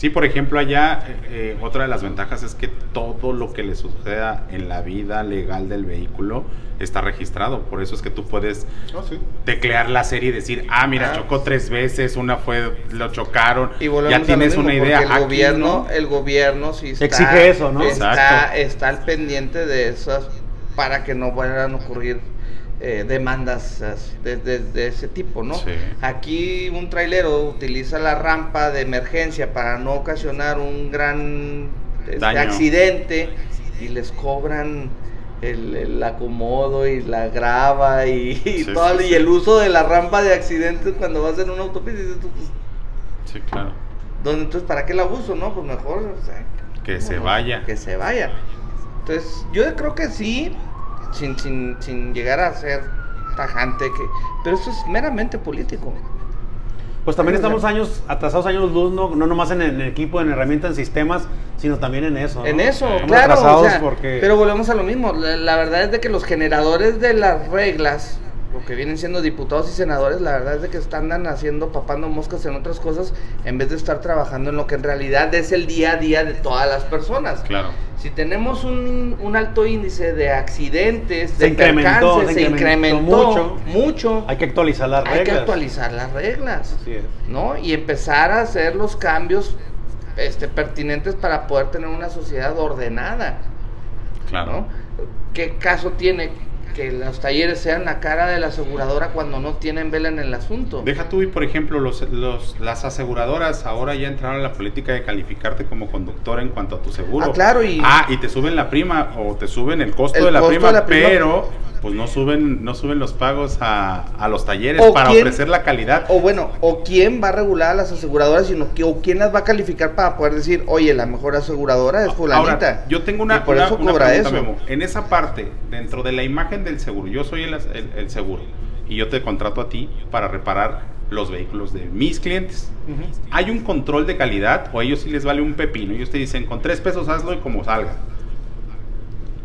Sí, por ejemplo, allá eh, eh, otra de las ventajas es que todo lo que le suceda en la vida legal del vehículo está registrado. Por eso es que tú puedes sí. teclear la serie y decir, ah, mira, Ah. chocó tres veces, una fue, lo chocaron. Y ya tienes mismo, una idea. El Aquí, gobierno, ¿no? el gobierno sí está, Exige eso, ¿no? Está, Exacto. está al pendiente de esas para que no vayan a ocurrir eh, demandas as- de, de- de ese tipo, ¿no? Sí. Aquí un trailero utiliza la rampa de emergencia para no ocasionar un gran este, accidente y les cobran el, el acomodo y la grava y, y Sí, todo sí, y el uso de la rampa de accidentes cuando vas en una autopista y dices tú, pues, Sí, claro. donde entonces para qué la uso, ¿no? Pues mejor o sea, Que se vaya. Que se vaya. Entonces, yo creo que sí, sin, sin, sin llegar a ser tajante, que, pero eso es meramente político. Pues también estamos años, atrasados años luz, no, no nomás en, el equipo, en herramientas, en sistemas, sino también en eso. ¿no? En eso, Estamos claro. o sea, porque... Pero volvemos a lo mismo. La, la verdad es de que los generadores de las reglas, lo que vienen siendo diputados y senadores, la verdad es de que están haciendo, papando moscas en otras cosas, en vez de estar trabajando en lo que en realidad es el día a día de todas las personas. Claro. Si tenemos un, un alto índice de accidentes, Se de incrementó, percances, se se incrementó incrementó mucho. mucho, Hay que actualizar las hay que reglas. actualizar las reglas. Así es. ¿no? Y empezar a hacer los cambios este, pertinentes para poder tener una sociedad ordenada, Claro. ¿no? ¿Qué caso tiene que los talleres sean la cara de la aseguradora cuando no tienen vela en el asunto? Deja tú y por ejemplo los, los- las aseguradoras ahora ya entraron a la política de calificarte como conductor en cuanto a tu seguro. Ah, claro, y- Ah, y te suben la prima o te suben el costo, El de, la costo prima, de la prima. pero pues no suben no suben los pagos a, a los talleres ¿O para quién- ofrecer la calidad. O bueno, o quién va a regular a las aseguradoras, sino que, o quién las va a calificar para poder decir, oye, la mejor aseguradora es fulanita. Ahora, yo tengo una, por una- eso una pregunta, eso. Memo. En esa parte, dentro de la imagen del seguro, yo soy el, el- el seguro y yo te contrato a ti para reparar los vehículos de mis clientes. ¿Hay un control de calidad o a ellos sí les vale un pepino? Ellos te dicen, con tres pesos hazlo y como salga.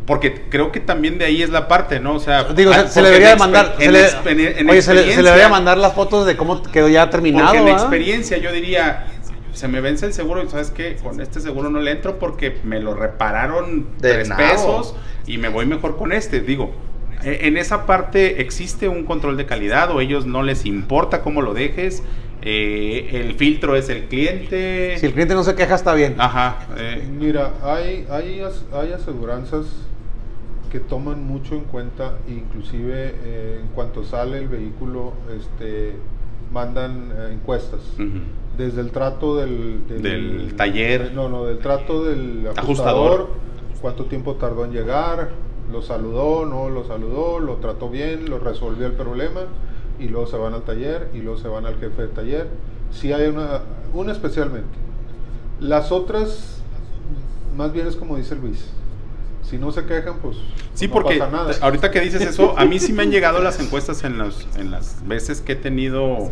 Porque creo que también de ahí es la parte, ¿no? O sea, Digo, se, se le debería mandar. se le- oye, se le, se le debería mandar las fotos de cómo quedó ya terminado. porque en experiencia yo diría, se me vence el seguro y sabes qué, con este seguro no le entro porque me lo repararon De tres pesos y me voy mejor con este. Digo, e- en esa parte existe un control de calidad o ellos no les importa cómo lo dejes. Eh, el filtro es el cliente. Si el cliente no se queja, está bien. Ajá. eh, Mira, hay, hay, hay aseguranzas que toman mucho en cuenta, inclusive eh, en cuanto sale el vehículo, este, mandan eh, encuestas. ujú. desde el trato del, Del taller. No, no, del trato del Ajustador. ajustador, cuánto tiempo tardó en llegar, lo saludó, no lo saludó, lo trató bien, lo resolvió el problema y luego se van al taller y luego se van al jefe de taller. Sí hay una, una especialmente. Las otras, más bien es como dice Luis. Si no se quejan, pues Sí, no porque pasa nada. ahorita que dices eso, a mí sí me han llegado las encuestas en, los, en las veces que he tenido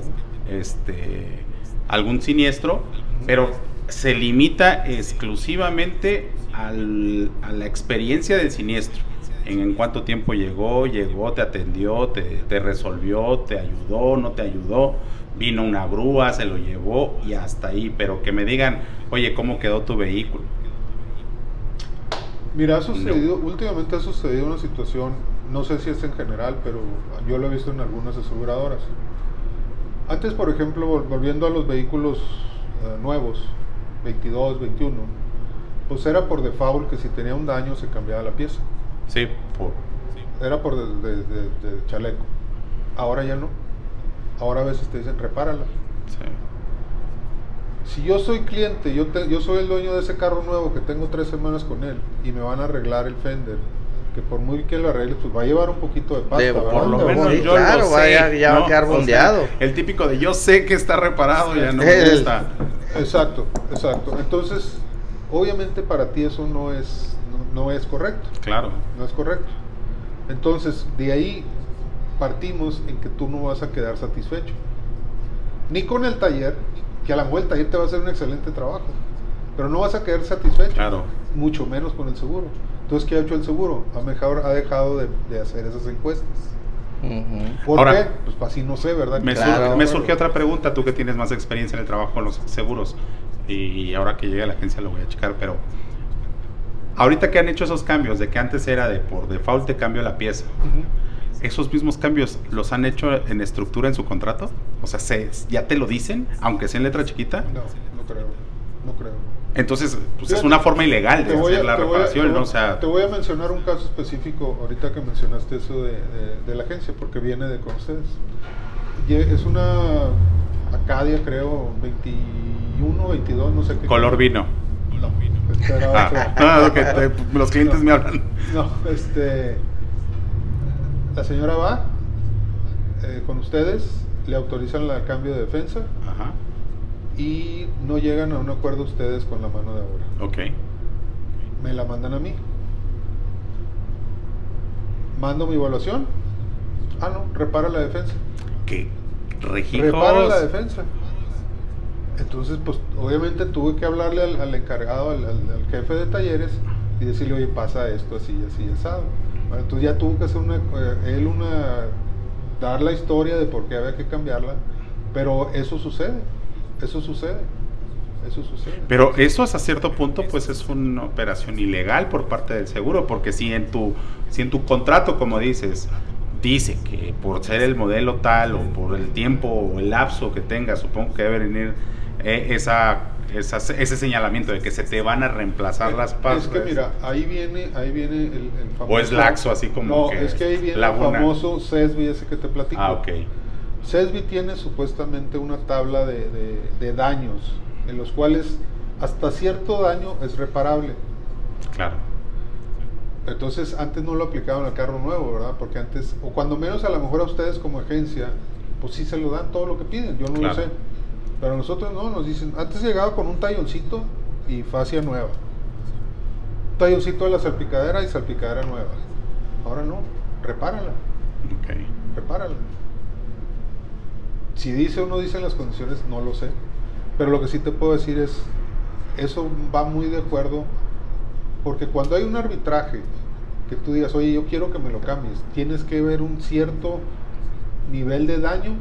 este algún siniestro, pero se limita exclusivamente al- a la experiencia del siniestro. En, en cuánto tiempo llegó, llegó, te atendió, te, te resolvió, te ayudó, no te ayudó, vino una grúa, se lo llevó y hasta ahí. Pero que me digan, oye, ¿cómo quedó tu vehículo? Mira, ha sucedido, últimamente ha sucedido una situación, no sé si es en general, pero yo lo he visto en algunas aseguradoras. Antes, por ejemplo, vol- volviendo a los vehículos eh, nuevos, 22, 21, pues era por default que si tenía un daño se cambiaba la pieza. Sí, por, Era por de, de- de- de chaleco. Ahora ya no. Ahora a veces te dicen, repárala. sí. Si yo soy cliente, yo, te- yo soy el dueño de ese carro nuevo que tengo tres semanas con él y me van a arreglar el fender, que por muy que lo arregle, pues va a llevar un poquito de pasta. De-. Por lo Sí, menos yo claro, lo sé. vaya, ya va a ¿no? quedar O sea, bondeado. el típico de yo sé que está reparado, ya no me El- gusta. Exacto, exacto. Entonces, obviamente para ti eso no es, no, no es correcto, Claro. no es correcto. Entonces, de ahí partimos en que tú no vas a quedar satisfecho. Ni con el taller, que a mejor el taller te va a hacer un excelente trabajo, pero no vas a quedar satisfecho. Claro. mucho menos con el seguro. Entonces, ¿qué ha hecho el seguro? Ha, mejor, ha dejado de, de hacer esas encuestas. ¿Por Ahora- qué? Pues así no sé, ¿verdad? Me, Claro. sur- me surge otra pregunta, tú que tienes más experiencia en el trabajo con los seguros y ahora que llegue a la agencia lo voy a checar, pero ahorita que han hecho esos cambios, de que antes era de por default te cambio la pieza, Ujú. ¿Esos mismos cambios los han hecho en estructura en su contrato? O sea, se, ¿ya te lo dicen, aunque sea en letra chiquita? No, no creo. No creo. Entonces, pues es una forma ilegal de a- hacer la a- reparación, te ¿no? voy- O sea, te voy a mencionar un caso específico ahorita que mencionaste eso de, de- de la agencia, porque viene de con ustedes. Es una Acadia, creo, 21, 22, no sé qué. color vino. Este era Ah, ah, los clientes me hablan. No, este. La señora va eh, con ustedes, le autorizan el cambio de defensa Ajá, y no llegan a un acuerdo ustedes con la mano de obra. ok. Me la mandan a mí. Mando mi evaluación. Ah, no, repara la defensa. ¿Qué? Regijos. Repara la defensa. Entonces, pues obviamente tuve que hablarle al, al encargado, al, al- al jefe de talleres y decirle, oye, pasa esto así, así, asado. Entonces ya tuvo que hacer una, eh, él una, dar la historia de por qué había que cambiarla, pero eso sucede, eso sucede, eso sucede. Pero eso hasta cierto punto pues es una operación ilegal por parte del seguro, porque si en tu, si en tu contrato, como dices, dice que por ser el modelo tal o por el tiempo o el lapso que tenga, supongo que debe venir eh, esa, esa- ese señalamiento de que se te van a reemplazar las partes. Es que mira, ahí viene, ahí viene el, el famoso. O es laxo, así como No, que es que ahí viene laguna. el famoso CESBI ese que te platico. Ah, ok. CESBI tiene supuestamente una tabla de, de- de daños, en los cuales hasta cierto daño es reparable. Claro. Entonces, antes no lo aplicaban al carro nuevo, ¿verdad? Porque antes, o cuando menos a lo mejor a ustedes como agencia, pues sí se lo dan todo lo que piden, yo no Claro. lo sé. Pero nosotros no, nos dicen, antes llegaba con un talloncito y fascia nueva. Talloncito de la salpicadera y salpicadera nueva. Ahora no, repárala, Ok. repárala. Si dice o no dice en las condiciones, no lo sé. Pero lo que sí te puedo decir es, eso va muy de acuerdo, porque cuando hay un arbitraje, que tú digas, oye, yo quiero que me lo cambies, tienes que ver un cierto nivel de daño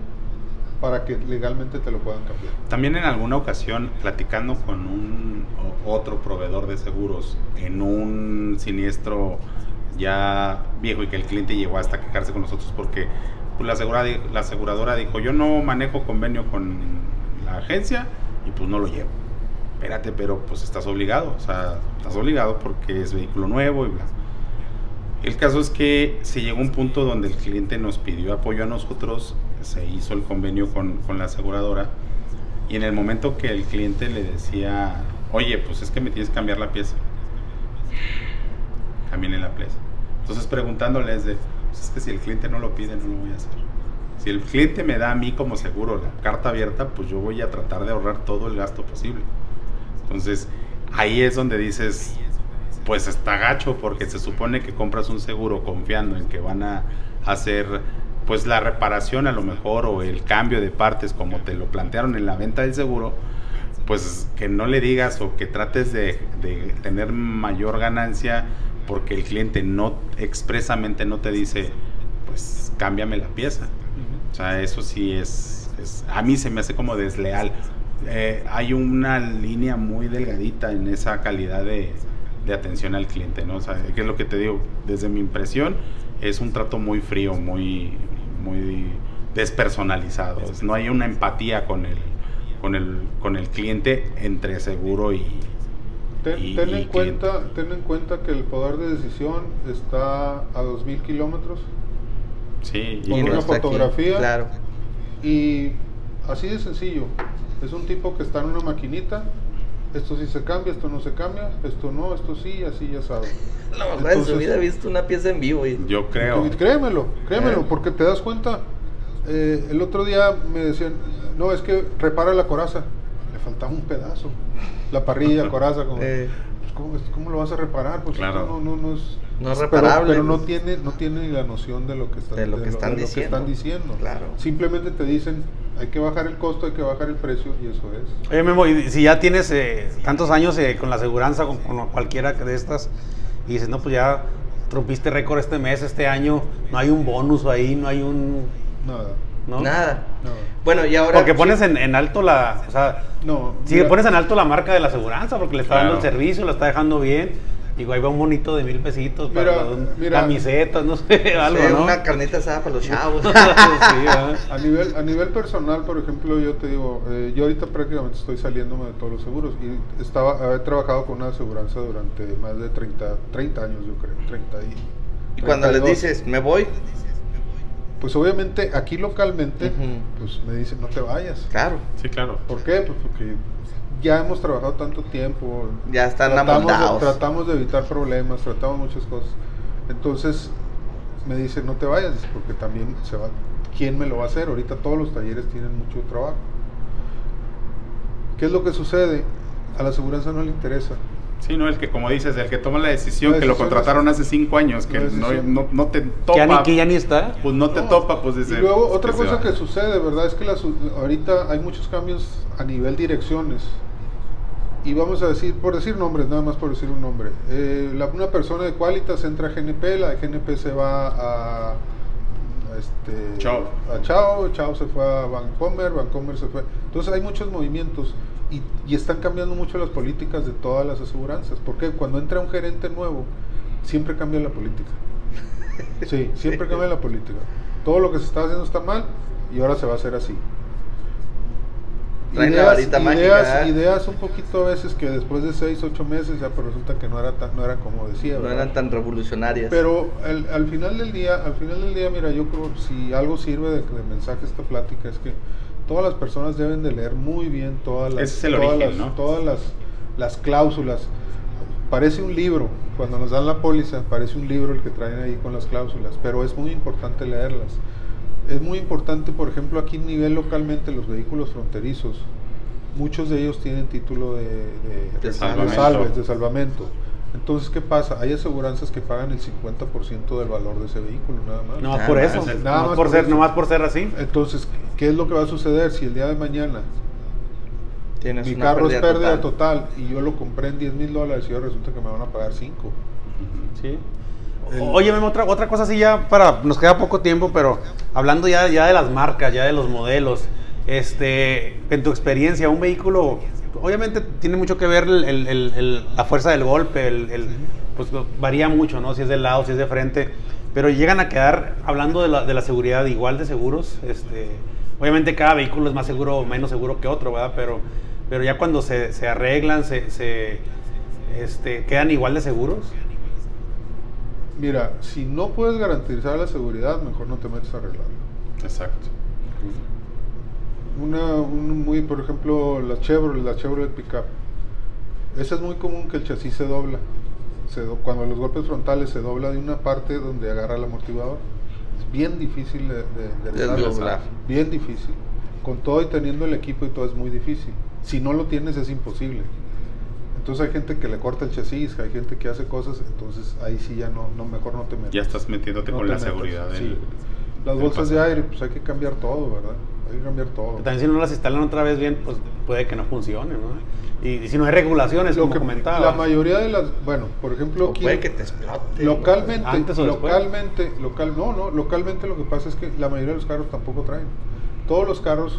para que legalmente te lo puedan cambiar. También en alguna ocasión, platicando con un otro proveedor de seguros en un siniestro ya viejo y que el cliente llegó hasta quejarse con nosotros porque pues, la, asegurada, di- la aseguradora dijo, yo no manejo convenio con la agencia y pues no lo llevo. Espérate, pero pues estás obligado, o sea, estás obligado porque es vehículo nuevo y bla. El caso es que se llegó a un punto donde el cliente nos pidió apoyo a nosotros, se hizo el convenio con, con la aseguradora Y en el momento que el cliente le decía, oye, pues es que me tienes que cambiar la pieza, cambiarle la pieza. Entonces preguntándoles de, pues es que si el cliente no lo pide, no lo voy a hacer. Si el cliente me da a mí como seguro la carta abierta, pues yo voy a tratar de ahorrar todo el gasto posible. Entonces, ahí es donde dices, pues está gacho, porque se supone que compras un seguro confiando en que van a hacer pues la reparación a lo mejor o el cambio de partes como te lo plantearon en la venta del seguro, pues que no le digas o que trates de, de tener mayor ganancia porque el cliente no expresamente no te dice, pues cámbiame la pieza. O sea, eso sí es, es- a mí se me hace como desleal. Eh, hay una línea muy delgadita en esa calidad de, de atención al cliente, ¿no? O sea, que es lo que te digo, desde mi impresión es un trato muy frío, muy, muy despersonalizado. No hay una empatía con el, con el, con el cliente entre seguro y, Ten, y- ten y en cliente. cuenta, ten en cuenta que el poder de decisión está a 2.000 kilómetros Sí, Con y una no está aquí. fotografía. Claro. y así de sencillo. Es un tipo que está en una maquinita. Esto sí se cambia, esto no se cambia, esto no, esto sí, así ya sabe. No, en su vida he visto una pieza en vivo y yo creo. Y créemelo, créemelo, Eh. porque te das cuenta. eh, el otro día me decían, no, es que repara la coraza. Le faltaba un pedazo. La parrilla, coraza, como, Eh. pues, ¿cómo, ¿cómo lo vas a reparar? Pues Claro. esto no, no, no es, No es reparable. Pero, no tiene, no tiene la noción de lo que están, De lo que están diciendo. están diciendo. Claro. Simplemente te dicen, hay que bajar el costo, hay que bajar el precio, y eso es. Oye, Memo, y si ya tienes eh, tantos años eh, con la aseguranza, con, con cualquiera de estas, y dices, no, pues ya rompiste récord este mes, este año, no hay un bonus ahí, no hay un... Nada. ¿no? Nada. nada. Bueno, y ahora. Porque pones en, en alto la... O sea, No. si mira, pones en alto la marca de la aseguranza, porque le está dando el Claro. servicio, lo está dejando bien. Digo, ahí va un bonito de mil pesitos para Mira, un- mira. camisetas, no sé, algo, ¿no? Una carnita asada para los chavos. A nivel, a nivel personal, por ejemplo, yo te digo, eh, yo ahorita prácticamente estoy saliéndome de todos los seguros y estaba, he trabajado con una aseguranza durante más de 30, 30 años, yo creo, 30 y... y cuando les 32. dices, me voy, Pues obviamente aquí localmente, pues me dicen, no te vayas. claro. Sí, claro. ¿Por qué? Pues porque ya hemos trabajado tanto tiempo. Ya están tratamos de, amoldados. tratamos de evitar problemas, tratamos muchas cosas. Entonces me dicen, no te vayas, dice, porque también se va. ¿Quién me lo va a hacer? Ahorita todos los talleres tienen mucho trabajo. ¿Qué es lo que sucede? A la aseguranza no le interesa. Sí, no, el que, como dices, el que toma la decisión, La que lo decisión contrataron hace cinco años, que La no, decisión. no, no te Que ya, ni, topa, que ya ni está. pues no te No. topa, pues dice. Y luego otra que cosa que sucede, ¿verdad? Es que las- ahorita hay muchos cambios a nivel direcciones. Y vamos a decir, por decir nombres, nada más por decir un nombre. Eh, la- una persona de Qualitas entra a GNP, la de GNP se va a, a este, Chao. a Chao, Chao se fue a Vancomer, Vancomer se fue. Entonces hay muchos movimientos y, y están cambiando mucho las políticas de todas las aseguranzas. Porque cuando entra un gerente nuevo, siempre cambia la política. Sí, siempre cambia la política. Todo lo que se está haciendo está mal y ahora se va a hacer así. Traen la varita mágica, ideas, ¿eh? ideas un poquito a veces que después de 6, 8 meses ya pero resulta que no era tan, no era como decía. No ¿verdad? eran tan revolucionarias. Pero al, al final del día, al final del día, mira, yo creo si algo sirve de, de mensaje esta plática es que todas las personas deben de leer muy bien todas las, el todas, origen, las, ¿no? todas las, las cláusulas. Parece un libro, cuando nos dan la póliza, parece un libro el que traen ahí con las cláusulas, pero es muy importante leerlas. Es muy importante, por ejemplo, aquí a nivel localmente los vehículos fronterizos, muchos de ellos tienen título de, de, De de salvamento. salves, de salvamento. Entonces, ¿qué pasa? Hay aseguranzas que pagan el 50% del valor de ese vehículo, nada más. No más por no, eso. es nada nomás más por ser, eso. nomás por ser así. Entonces, ¿qué es lo que va a suceder si el día de mañana Tienes mi carro es pérdida pérdida total. y yo lo compré en 10 mil dólares y ahora resulta que me van a pagar 5? Sí. El- Oye, Memo, otra, otra cosa así ya para, nos queda poco tiempo, pero hablando ya, ya de las marcas, ya de los modelos, este, en tu experiencia, un vehículo, obviamente tiene mucho que ver el- la fuerza del golpe, el, pues varía mucho, ¿no? Si es de lado, si es de frente, pero llegan a quedar, hablando de la, de la seguridad, igual de seguros, este, obviamente cada vehículo es más seguro o menos seguro que otro, ¿verdad? Pero, pero ya cuando se, se arreglan, se, se, este, quedan igual de seguros. Mira, si no puedes garantizar la seguridad, mejor no te metes a arreglarlo. Exacto. Una, un muy, por ejemplo, la Chevrolet, la Chevrolet Pickup. Esa es muy común que el chasis se dobla. Se do- cuando los golpes frontales se dobla de una parte donde agarra el amortiguador. Es bien difícil de, de, de. Desdoblar. Bien difícil. Con todo y teniendo el equipo y todo es muy difícil. Si no lo tienes es imposible. Entonces hay gente que le corta el chasis, hay gente que hace cosas, entonces ahí sí ya no, no mejor no te metas. Ya estás metiéndote No con la metas, seguridad del, sí. Las del bolsas de aire, pues hay que cambiar todo, ¿verdad? Hay que cambiar todo. También si no las instalan otra vez bien, pues puede que no funcione, ¿no? Y, y si no hay regulaciones, Lo como que comentaba. la mayoría de las, bueno, por ejemplo, aquí puede que te explote. localmente, Antes o después. localmente, local, no, no, localmente lo que pasa es que la mayoría de los carros tampoco traen. Todos los carros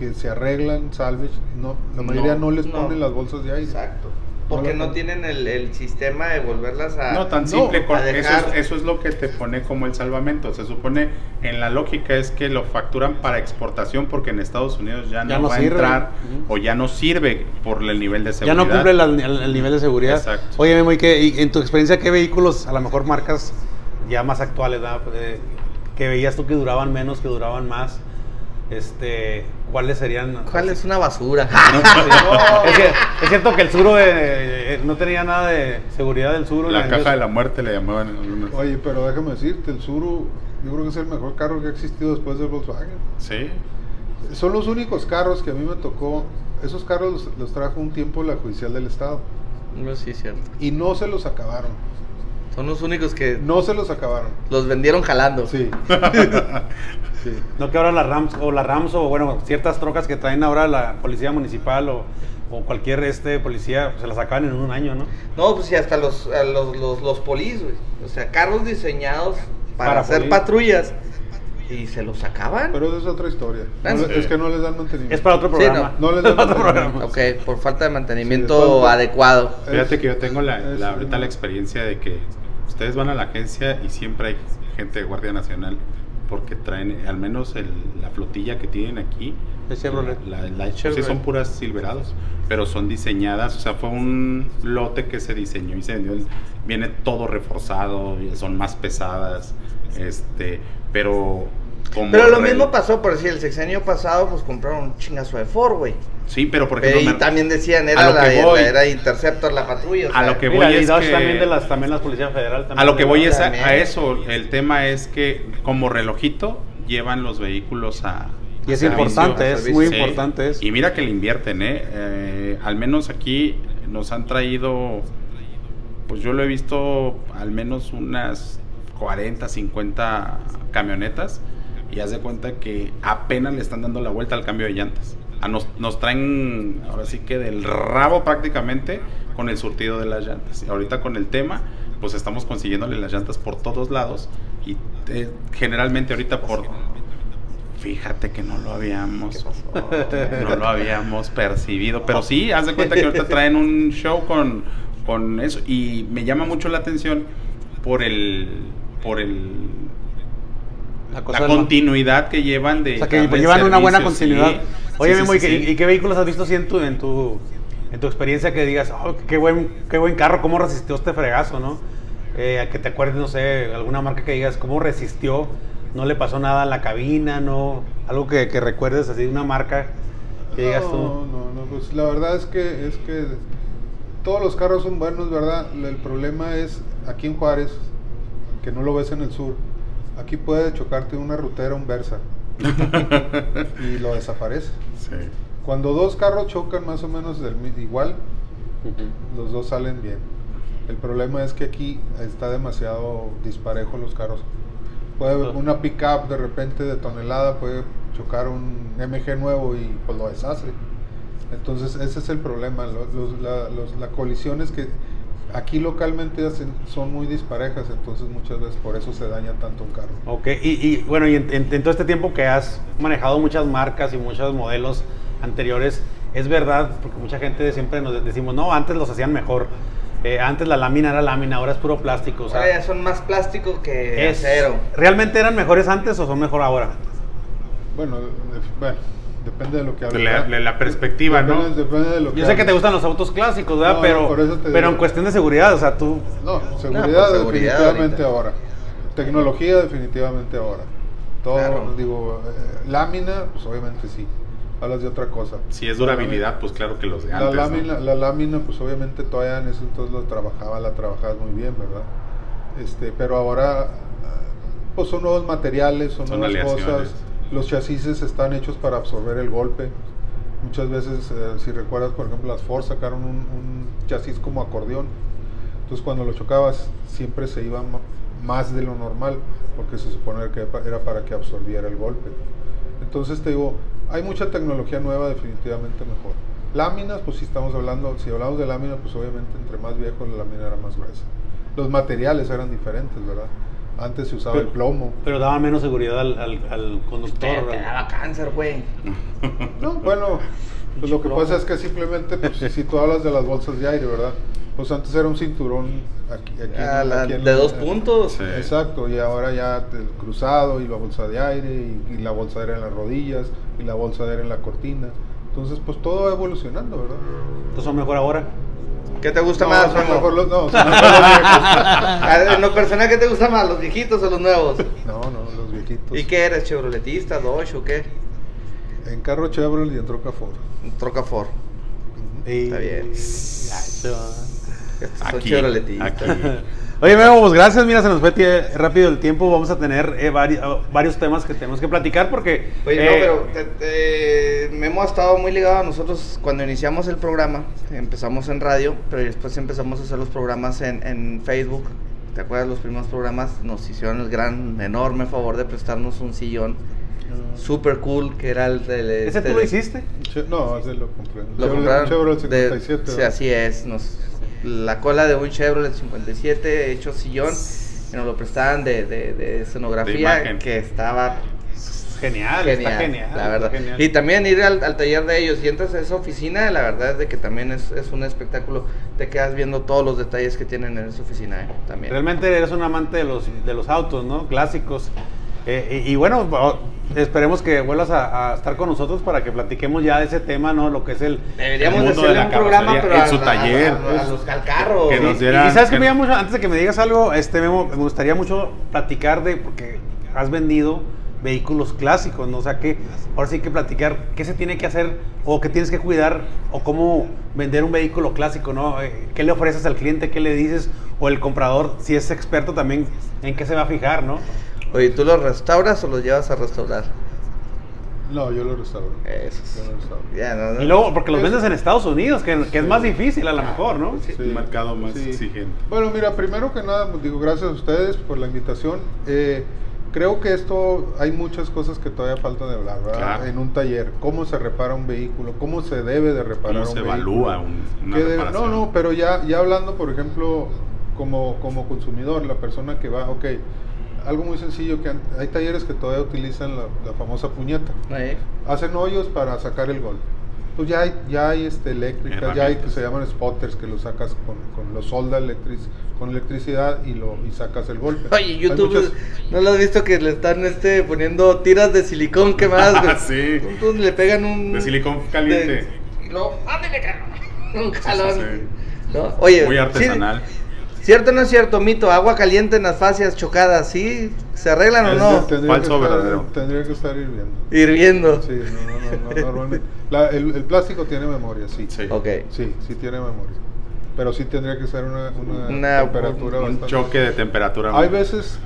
que se arreglan, salvage, no, la mayoría no, les no. ponen las bolsas de aire. Exacto. Porque no, tienen el, el sistema de volverlas a... No, tan No, simple. con- eso, dejar- es, eso es lo que te pone como el salvamento. Se supone, en la lógica es que lo facturan para exportación porque en Estados Unidos ya no, Ya no va sirve. a entrar o ya no sirve por el nivel de ya seguridad. no cumple la- el, el nivel de seguridad. Exacto. Oye, Memo, ¿y, qué- y en tu experiencia qué vehículos, a lo mejor marcas ya más actuales, ¿verdad? Eh, que veías tú que duraban menos, que duraban más? Este, ¿Cuáles serían? ¿Cuál es una basura? es, que- es cierto que el Suro eh, eh, no tenía nada de seguridad del Suro. La caja de la muerte le llamaban en algunos. Oye, pero déjame decirte, el Suru, yo creo que es el mejor carro que ha existido después del Volkswagen. Sí. Son los únicos carros que a mí me tocó, esos carros los, los trajo un tiempo la judicial del estado No, sí, cierto. y no se los acabaron, Son los únicos que no se los acabaron. los vendieron jalando. Sí. sí. No que ahora las Rams, o las Rams, o bueno, ciertas trocas que traen ahora la policía municipal o, o cualquier este policía, se las acaban en un año, ¿no? No, pues sí, hasta los, los, los, los polis, güey. O sea, carros diseñados para, Para hacer polis. patrullas. Y se los sacaban. Pero esa es otra historia. No Ah, es que no les dan mantenimiento. Es para otro Sí, programa. no. No les Es dan otro mantenimiento. programa. Ok, por falta de mantenimiento Sí, adecuado. Fíjate que yo tengo la, la- ahorita la experiencia de que ustedes van a la agencia y siempre hay gente de Guardia Nacional porque traen, al menos el- la flotilla que tienen aquí, Es Chevrolet. la, la- sí son puras Silverados, pero son diseñadas, o sea, fue un lote que se diseñó y se vendió, el- viene todo reforzado, son más pesadas, este, pero como Pero lo mismo pasó, por decir, el sexenio pasado, pues compraron un chingazo de Ford, güey. Sí, pero por Pero ejemplo, y me- también decían, era la, voy- la- era Interceptor la patrulla. o A sea, lo que voy es que- también de las también las policías federal también A lo que voy es a, a eso. El tema es que como relojito llevan los vehículos a... Y es a importante, servicio. es muy Sí. importante eso. Y mira que le invierten, ¿eh? Eh, Al menos aquí nos han traído, pues yo lo he visto al menos unas 40, 50 camionetas y haz de cuenta que apenas le están dando la vuelta al cambio de llantas. A nos, nos traen ahora sí que del rabo prácticamente con el surtido de las llantas. Y ahorita con el tema, pues estamos consiguiéndole las llantas por todos lados y eh, generalmente ahorita por... Fíjate que no lo habíamos, no lo habíamos percibido, pero sí, haz de cuenta que ahorita traen un show con, con eso y me llama mucho la atención por el, por el, La cosa la continuidad que llevan de O sea, que llevan una buena servicio, sí. continuidad. Oye, Sí, Memo, sí, ¿y, qué, sí. y qué vehículos has visto en tu, en tu, en tu experiencia que digas, oh, qué buen, qué buen carro, cómo resistió este fregazo, ¿no? Eh, a que te acuerdes, no sé, alguna marca que digas, cómo resistió, no le pasó nada a la cabina, no, algo que, que recuerdes así de una marca que digas no, tú. no, no, pues la verdad es que es que todos los carros son buenos, ¿verdad? El problema es aquí en Juárez, que no lo ves en el sur. Aquí puede chocarte una rutera, un Versa y lo desaparece. Sí. Cuando dos carros chocan más o menos del igual, los dos salen bien. El problema es que aquí está demasiado disparejo los carros. Puede una pickup de repente de tonelada puede chocar un MG nuevo y pues lo deshace. Entonces ese es el problema. Lo- los- la, los- la colisión es que aquí localmente son muy disparejas, entonces muchas veces por eso se daña tanto un carro. Ok, y, y, bueno, y en, en- en todo este tiempo que has manejado muchas marcas y muchos modelos anteriores, es verdad, porque mucha gente siempre nos decimos, no, antes los hacían mejor. Eh, antes la lámina era lámina, ahora es puro plástico. O sea, ahora ya son más plástico que es- acero. ¿Realmente eran mejores antes o son mejor ahora? Bueno, bueno, depende de lo que De hables. de la perspectiva, ¿no? Depende, depende de lo que Yo sé que te gustan los autos clásicos, ¿verdad? No, pero eso pero en cuestión de seguridad, o sea, tú... No, pues seguridad, seguridad definitivamente ahorita. ahora. Tecnología definitivamente ahora. Todo, Claro. digo, eh, lámina, pues obviamente sí. Hablas de otra cosa. Si es durabilidad, pues claro que los de La lámina, la lámina, pues obviamente todavía en ese entonces lo trabajaba, la trabajabas muy bien, ¿verdad? Este, pero ahora, ah, pues son nuevos materiales, son, Son nuevas aleaciones. cosas. Los chasis están hechos para absorber el golpe. Muchas veces, eh, si recuerdas, por ejemplo, las Ford sacaron un, un chasis como acordeón. Entonces, cuando lo chocabas, siempre se iba más de lo normal, porque se supone que era para que absorbiera el golpe. Entonces, te digo, hay mucha tecnología nueva, definitivamente mejor. Láminas, pues si estamos hablando, si hablamos de láminas, pues obviamente entre más viejo la lámina era más gruesa. Los materiales eran diferentes, ¿verdad? Antes se usaba Pero- el plomo. Pero daba menos seguridad al, al, al conductor. Te, daba cáncer, güey. No, bueno, pues lo que pasa es que simplemente, pues, si tú hablas de las bolsas de aire, ¿verdad? Pues antes era un cinturón aquí, aquí, Ah, la- aquí en de la- dos puntos. Sí. Exacto, y ahora ya el cruzado y la bolsa de aire y, y la bolsa de aire en las rodillas y la bolsa de aire en la cortina. Entonces, pues todo va evolucionando, ¿verdad? Entonces son mejor ahora. ¿Qué te gusta No, más, son mejor los- no, son mejor los viejos. A ver, En lo personal, ¿qué te gusta más, los viejitos o los nuevos? No, no, los viejitos. ¿Y qué eres, chevroletista, Dodge o qué? En carro Chevrolet y en troca Ford. Troca Ford. Está bien. Estos son Aquí, chevroletistas. aquí. Oye, Memo, pues gracias. Mira, se nos fue rápido el tiempo. Vamos a tener eh, vari- ah, varios temas que tenemos que platicar porque. Oye, eh, no, pero te- te- Memo ha estado muy ligado a nosotros cuando iniciamos el programa. Empezamos en radio, pero después empezamos a hacer los programas en, en Facebook. ¿Te acuerdas? Los primeros programas nos hicieron el gran, enorme favor de prestarnos un sillón super cool que era el del. ¿Ese este tú lo de- hiciste? Che- No, ese lo compré. Lo compraron. Chevrolet de- 57. sí, así es. Nos, la cola de un Chevrolet 57 hecho sillón. Y nos lo prestaban de, de, de escenografía que estaba Genial, genial, está genial. la verdad. genial. Y también ir al, al taller de ellos y entras a esa oficina, la verdad es de que también es, es un espectáculo. Te quedas viendo todos los detalles que tienen en esa oficina, ¿eh? También. Realmente eres un amante de los, de los autos, ¿no? Clásicos. Eh, y, y bueno, esperemos que vuelvas a, a estar con nosotros para que platiquemos ya de ese tema, ¿no? Lo que es el... Deberíamos el mundo de hacerle la un programa, pero en a, su a- taller. a- a los calcarros. Que nos Y- sabes que que- me llama mucho, antes de que me digas algo, este Memo, me gustaría mucho platicar de, porque has vendido vehículos clásicos, ¿no? O sea que ahora sí hay que platicar qué se tiene que hacer o qué tienes que cuidar o cómo vender un vehículo clásico, ¿no? Eh, ¿Qué le ofreces al cliente? ¿Qué le dices? O el comprador, si es experto también, ¿en qué se va a fijar, no? Oye, ¿tú los restauras o los llevas a restaurar? No, yo lo restauro. Eso Yo lo restauro. Ya, no, no. Y luego, porque los vendes en Estados Unidos, que, que es más difícil a lo mejor, ¿no? Sí, un mercado más exigente. Bueno, mira, primero que nada, pues, digo, gracias a ustedes por la invitación. Eh, creo que esto, hay muchas cosas que todavía falta de hablar, ¿verdad? Claro. En un taller, cómo se repara un vehículo, cómo se debe de reparar ¿Cómo un se vehículo. evalúa un- una reparación? no, no, pero ya, ya hablando, por ejemplo, como, como consumidor, la persona que va, ok, algo muy sencillo, que hay talleres que todavía utilizan la, la famosa puñeta. Eh, Hacen hoyos para sacar el golpe. Pues ya hay, ya hay este, eléctricas, ya hay que se llaman spotters que lo sacas con, con los solda electric, con electricidad y lo y sacas el golpe. Oye, YouTube, muchas- ¿no lo has visto que le están este, poniendo tiras de silicón quemadas? güey? Sí. Entonces le pegan un... De silicón caliente. de- y luego, ándale, cabrón. Un sí, jalón. sí. ¿No? Oye, Muy sí, artesanal. ¿Cierto o no es cierto, mito? Agua caliente en las fascias chocadas, ¿sí? ¿Se arreglan o no? Tendría Falso que estar- verdadero. Tendría que estar hirviendo. Hirviendo. Sí, no, no, no, no, normalmente. La- el, el plástico tiene memoria, sí. Sí. Ok. Sí, sí tiene memoria. Pero sí tendría que ser una, una, Una- temperatura Un bastante- choque de temperatura. Hay veces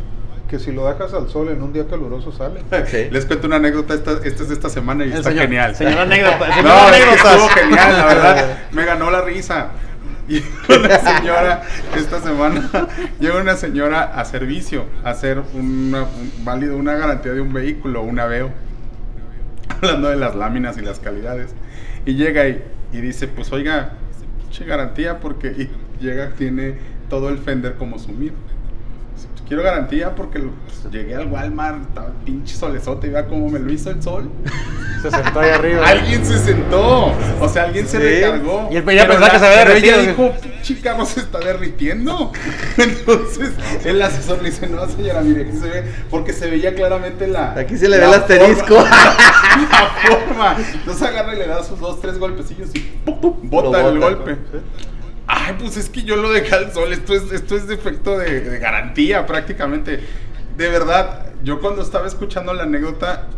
que si lo dejas al sol en un día caluroso sale. Ok. Les cuento una anécdota, esta, esta es de esta semana y El está señor- genial. señor anécdota, señor no, anécdotas. estuvo genial, la verdad. Me ganó la risa. Y una señora, esta semana, llega una señora a servicio, a hacer una, un- válido una garantía de un vehículo, un aveo. Hablando de las láminas y las calidades. Y llega y, y dice, pues oiga, garantía porque y llega, tiene todo el fender como sumido. Dice, "Pues, Quiero garantía porque pues, llegué al Walmart, estaba el pinche solezote y vea cómo me lo hizo el sol. Se sentó ahí arriba. Alguien se sentó, o sea, alguien se Sí. recargó. Y él ya Pero pensaba que se había pero ella derretido. dijo, pinche carro se está derritiendo. Entonces, el asesor le dice, no señora, mire, aquí se ve, porque se veía claramente la... Aquí se le ve el asterisco. forma- la forma. Entonces agarra y le da sus dos, tres golpecillos y pum, pum, bota el golpe. Ay, pues es que yo lo dejé al sol. Esto es, esto es defecto de, de garantía prácticamente. De verdad, yo cuando estaba escuchando la anécdota,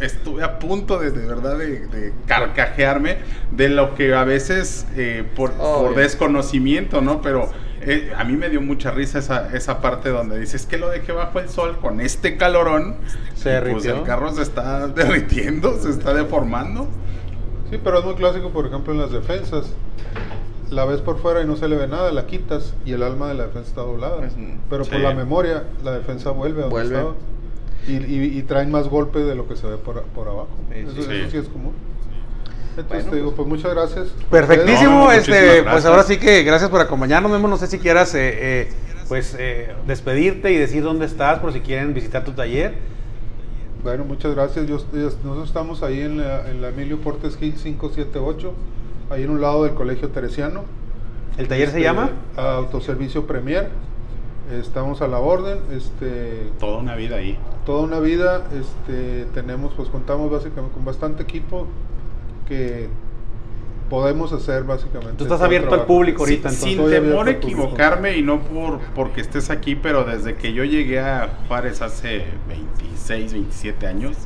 estuve a punto de, de verdad de, de carcajearme de lo que a veces eh, por, Oh, por desconocimiento, ¿no? Pero eh, a mí me dio mucha risa esa, esa parte donde dices que lo dejé bajo el sol con este calorón. Se y, Pues derritió. el carro se está derritiendo, se está deformando. Sí, pero es muy clásico, por ejemplo, en las defensas. La ves por fuera y no se le ve nada, la quitas y el alma de la defensa está doblada. Pues, Pero sí. por la memoria, la defensa vuelve a donde Vuelve. estaba. Y, y- y traen más golpe de lo que se ve por, por abajo. Sí, eso, sí. eso sí es común. Entonces Bueno, te digo, pues muchas gracias. Perfectísimo, No, este, pues ahora sí que gracias por acompañarnos, Memo. No sé si quieras eh, eh, pues eh, despedirte y decir dónde estás por si quieren visitar tu taller. Bueno, muchas gracias. Yo, nosotros estamos ahí en la, en la Emilio Portes Gil 578, ahí en un lado del Colegio Teresiano. ¿El taller se Este, llama? Autoservicio Premier. Estamos a la orden. Este, Toda una vida ahí. toda una vida este, tenemos, pues contamos básicamente con bastante equipo que podemos hacer básicamente. Tú estás abierto al público Sí, ahorita, entonces. sin temor a equivocarme y no por porque estés aquí, pero desde que yo llegué a Juárez hace 26, 27 años,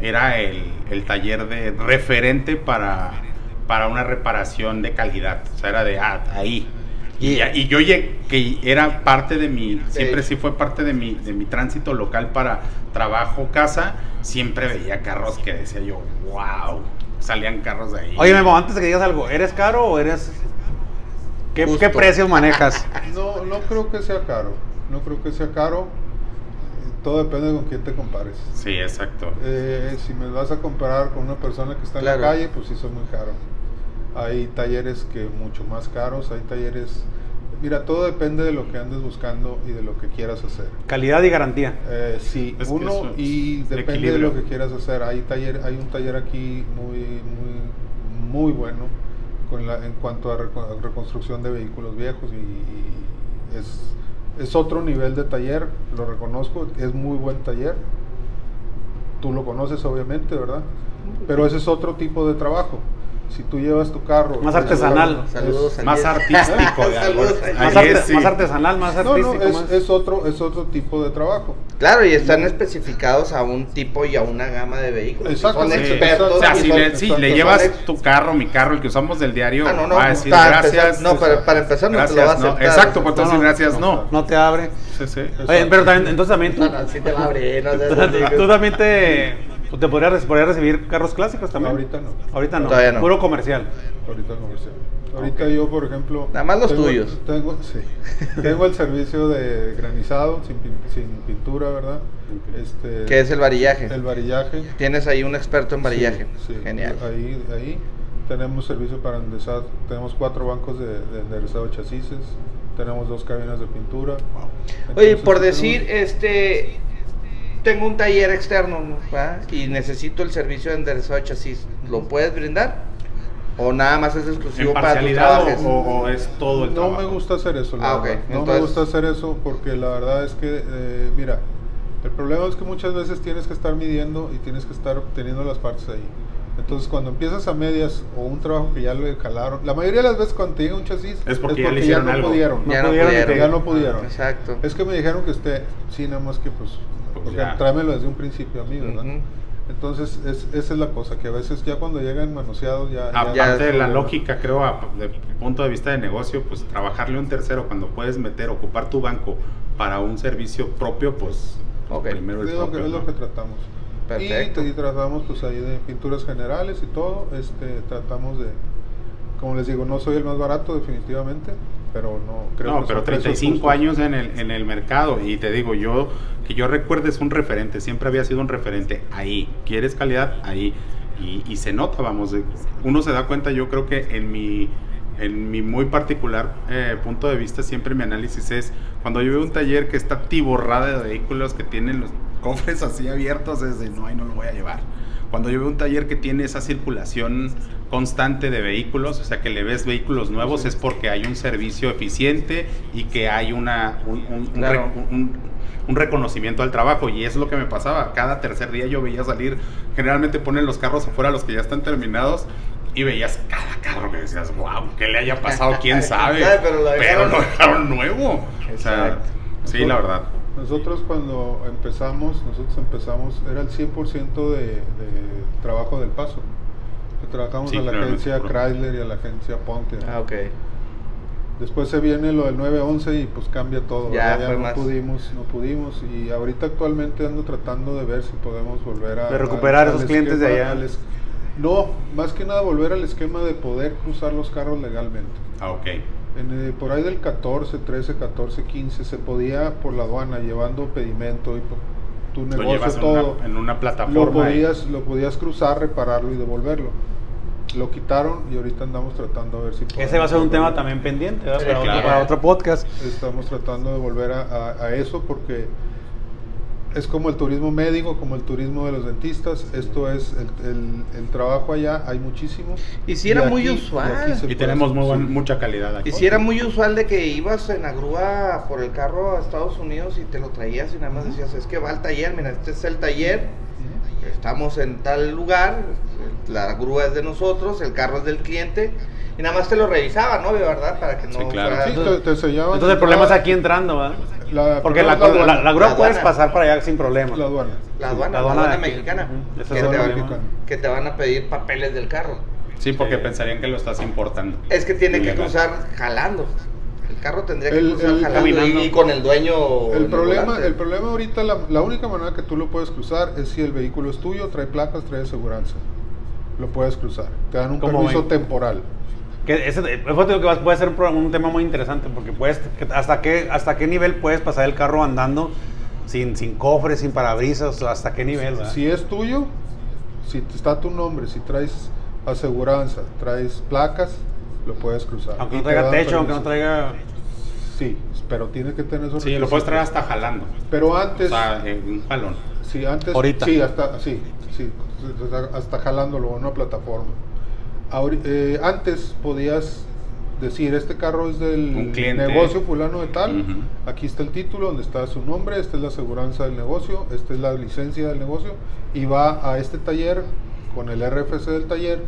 era el, el taller de referente para, para una reparación de calidad. O sea, era de ah, ahí. Y, Y- y yo llegué, que era parte de mi, siempre Sí. sí fue parte de mi, de mi tránsito local para trabajo, casa, siempre veía carros que decía yo, wow, salían carros de ahí. Oye, Memo, antes de que digas algo, ¿eres caro o eres... ¿Qué, precios manejas? No, no creo que sea caro. No creo que sea caro. Todo depende de con quién te compares. Sí, exacto. Eh, si me vas a comparar con una persona que está en Claro. la calle, pues sí son muy caros. Hay talleres que mucho más caros, hay talleres... Mira, todo depende de lo que andes buscando y de lo que quieras hacer. Calidad y garantía. Eh, sí, Es uno y depende de lo que quieras hacer. Hay taller, hay un taller aquí muy, muy, muy bueno con la, en cuanto a reconstrucción de vehículos viejos y, y es, es otro nivel de taller, lo reconozco, es muy buen taller. Tú lo conoces obviamente, ¿verdad? Pero ese es otro tipo de trabajo. Si tú llevas tu carro... Más es- artesanal. Saludos, Más artístico. Saludos, Más, arte- artesanal, más No, no, artístico. es, más- es otro, es otro tipo de trabajo. Claro, y están especificados a un tipo y a una gama de vehículos. Exacto, Son sí, expertos. O sea, si son- le, llevas ex- tu carro, mi carro, el que usamos del diario, Ah, no, no, va a decir para gracias. empezar- no, para- para empezar no te lo gracias, va a aceptar. Exacto, pues entonces gracias, no. No te abre. Sí, sí. Oye, pero también, entonces también tú, No, no, sí te va a abrir, no seas así. tú también te, te podrías, podrías recibir carros clásicos también. Ahorita no. Ahorita no. Todavía no. Puro comercial. Ahorita comercial. Ahorita yo, por ejemplo. Nada más los tengo- tuyos. Tengo, sí. tengo el servicio de granizado sin, pin- sin pintura, ¿verdad? Este, ¿Qué es el varillaje? El varillaje. Tienes ahí un experto en varillaje. Sí, sí. Genial. Ahí, ahí tenemos servicio para enderezar. Tenemos cuatro bancos de, de enderezado de chasis. Tenemos dos cabinas de pintura. Oye, Entonces, por tenemos- decir, este, tengo un taller externo ¿no? Y necesito el servicio de enderezado de chasis, ¿lo puedes brindar? ¿O nada más es exclusivo ¿En para trabajes? o, o- es todo el No trabajo? me gusta hacer eso, la Ah, ok. verdad. No Entonces- me gusta hacer eso porque la verdad es que, eh, mira, el problema es que muchas veces tienes que estar midiendo y tienes que estar teniendo las partes ahí. Entonces, cuando empiezas a medias o un trabajo que ya le jalaron, la mayoría de las veces cuando te llega un chasis Es porque ya le hicieron no algo. pudieron. No ya no pudieron pudieron. Ya no pudieron. Exacto. Es que me dijeron que esté, sí, nada más que Pues porque ya. tráemelo desde un principio a mí, ¿verdad? Entonces, es- esa es la cosa, que a veces ya cuando llegan manoseados ya... Aparte ya de la lógica, creo, a- de punto de vista de negocio, pues trabajarle a un tercero cuando puedes meter, ocupar tu banco para un servicio propio, pues primero el Es que, lo ¿no? que tratamos. Perfecto. Y, y tratamos pues ahí de pinturas generales y todo. Este, tratamos de, como les digo, no soy el más barato definitivamente, pero no creo no, que pero son precios 35 justos. años en el, en el mercado y te digo, yo que yo recuerde es un referente, siempre había sido un referente ahí. ¿Quieres calidad? Ahí. Y, y se nota, vamos, uno se da cuenta, yo creo que en mi, en mi muy particular eh, punto de vista, siempre mi análisis es, cuando yo veo un taller que está tiborrada de vehículos que tienen los cofres así abiertos, es de, no, ahí no lo voy a llevar. Cuando yo veo un taller que tiene esa circulación constante de vehículos, o sea que le ves vehículos nuevos, es porque hay un servicio eficiente y que hay una, un, un- un Claro. un- un reconocimiento al trabajo. Y es lo que me pasaba. Cada tercer día yo veía salir, generalmente ponen los carros afuera, los que ya están terminados, y veías cada carro que decías, wow, ¿qué le haya pasado? ¿Quién sabe? Pero lo dejaron- nuevo. O sea, sí, la verdad. Nosotros cuando empezamos, nosotros empezamos, era el 100% de, de trabajo del paso. Trabajamos Sí, a la claro, agencia no, Chrysler y a la agencia Ponte. Ah, ok. Después se viene lo del 911 y pues cambia todo. Ya fue no más. pudimos, no pudimos. Y ahorita actualmente ando tratando de ver si podemos volver a... De recuperar esos al clientes de allá. al es- No, más que nada volver al esquema de poder cruzar los carros legalmente. Ah, ok. En, eh, por ahí del 14, 13, 14, 15 se podía por la aduana llevando pedimento y po- tu Lo negocio en todo. una, en una lo plataforma. y- podías, lo podías cruzar, repararlo y devolverlo. Lo quitaron y ahorita andamos tratando a ver si Ese va a ser un tema también pendiente, ¿verdad? Sí, para, otro, claro. para otro podcast. Estamos tratando de volver a, a- a eso porque es como el turismo médico, como el turismo de los dentistas. Esto es el, el- el trabajo allá, hay muchísimo. Y si era muy aquí- usual. Y tenemos muy buen- mucha calidad aquí. Y si era muy usual de que ibas en la grúa por el carro a Estados Unidos y te lo traías y nada más decías, es que va al taller, mira, este es el taller, estamos en tal lugar, la grúa es de nosotros, el carro es del cliente, y nada más te lo revisaban, ¿no? De verdad, para que no Sí, claro. fuera- Sí, te, te sellaban Entonces el problema es aquí entrando, ¿verdad? la- Porque la, la, grúa La puedes pasar para allá sin problema. La aduana. La aduana, La mexicana, Ujú, ese que, te van, que te van a pedir papeles del carro. Sí, porque Sí. pensarían que lo estás importando. Es que tiene que cruzar jalando. El carro tendría que El- cruzar el- jalando y- con el dueño. El problema, volante. el problema ahorita, la, la única manera que tú lo puedes cruzar es si el vehículo es tuyo, trae placas, trae aseguranza. Lo puedes cruzar. Te dan un ¿Cómo permiso ven? temporal. Que ese, eh, digo que puede ser un, un tema muy interesante porque puedes que- hasta qué hasta qué nivel puedes pasar el carro andando sin sin cofres, sin parabrisas, o hasta qué nivel, ¿verdad? Si es tuyo, si está tu nombre, si traes aseguranza, traes placas, lo puedes cruzar. aunque no traiga techo, aunque no traiga Sí, pero tienes que tener esos Sí, lo puedes traer hasta jalando. Pero O antes, sea, en un jalón. sí, antes, Ahorita. sí, hasta, sí, sí, hasta- hasta jalándolo en una plataforma. Ahori- eh, antes podías decir, este carro es del negocio fulano de tal, aquí está el título, donde está su nombre, esta es la aseguranza del negocio, esta es la licencia del negocio, y va a este taller con el RFC del taller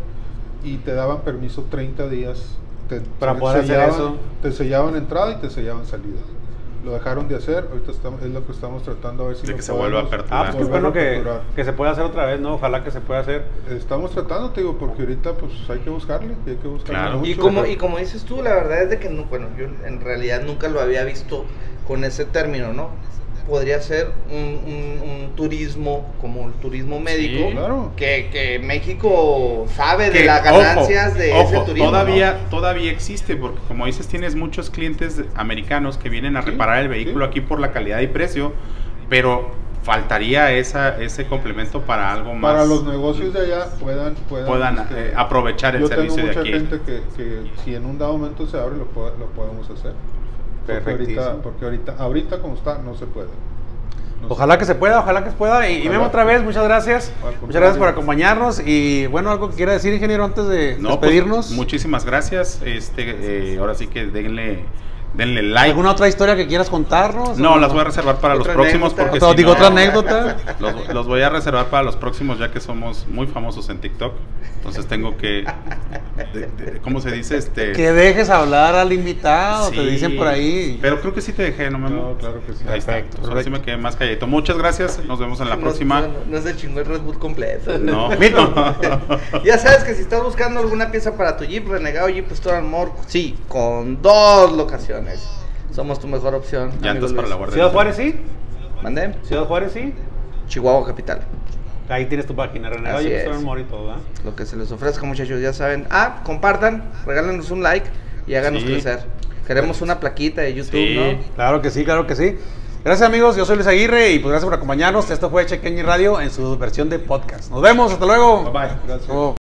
y te daban permiso 30 días. Te, Para poder hacer eso. Te sellaban entrada y te sellaban salida. Lo dejaron de hacer, ahorita estamos- es lo que estamos tratando a ver si De lo que se vuelva a aperturar. Ah, pues bueno que, se pueda hacer otra vez, ¿no? Ojalá que se pueda hacer. Estamos tratando, te digo, porque ahorita pues hay que buscarle, hay que buscarle Claro. mucho. Y como, y como dices tú, la verdad es de que, no, bueno, yo en realidad nunca lo había visto con ese término, ¿no? Podría ser un, un- un turismo como el turismo médico, Sí, claro. que, que México sabe de las ganancias ojo, de ojo, ese turismo. Todavía, ¿no? todavía existe, porque como dices, tienes muchos clientes americanos que vienen a Sí, reparar el vehículo sí. aquí por la calidad y precio, pero faltaría esa, ese complemento para algo más. para los negocios de allá puedan puedan, Puedan, este, eh, aprovechar el yo servicio tengo de mucha aquí. gente que, que si en un dado momento se abre lo, lo podemos hacer porque ahorita, porque ahorita ahorita como está no se puede No se Ojalá que se pueda, ojalá que se pueda. Y, y. Memo, otra vez, muchas gracias. Muchas gracias por acompañarnos. Y bueno, algo que quiera decir, ingeniero, antes de No, pues, despedirnos. muchísimas gracias. Este, eh, ahora sí que denle, denle like. ¿Alguna otra historia que quieras contarnos? No, ¿O las voy a reservar para los próximos anécdota. porque si digo, no- otra anécdota. Los, los voy a reservar para los próximos ya que somos muy famosos en TikTok. Entonces tengo que, de- de- ¿cómo se dice? Este, Que dejes hablar al invitado, te sí, dicen por ahí. Pero creo que sí te dejé, ¿no, Memo? No, claro que sí. Ahí está. Ahora sí me quedé más calladito. Muchas gracias. Nos vemos en la No- próxima. No, no se chingó el Red Bull completo. No. Ya sabes que si estás buscando alguna pieza para tu Jeep, Renegado Jeep Store Amor, sí, con dos locaciones. Somos tu mejor opción. Llantas para la guardia. Ciudad Juárez, sí. ¿Mandé? Ciudad Juárez, sí. Chihuahua Capital. Ahí tienes tu página, René. Así Oye, es. en Mori todo, ¿verdad? Lo que se les ofrezca, muchachos, ya saben. Ah, compartan, regálenos un like y háganos Sí. crecer. Queremos una plaquita de YouTube, Sí. ¿no? Claro que sí, claro que sí. Gracias amigos, yo soy Luis Aguirre y pues gracias por acompañarnos. Esto fue Chequeñi Radio en su versión de podcast. Nos vemos, hasta luego. Bye bye. Gracias. Oh.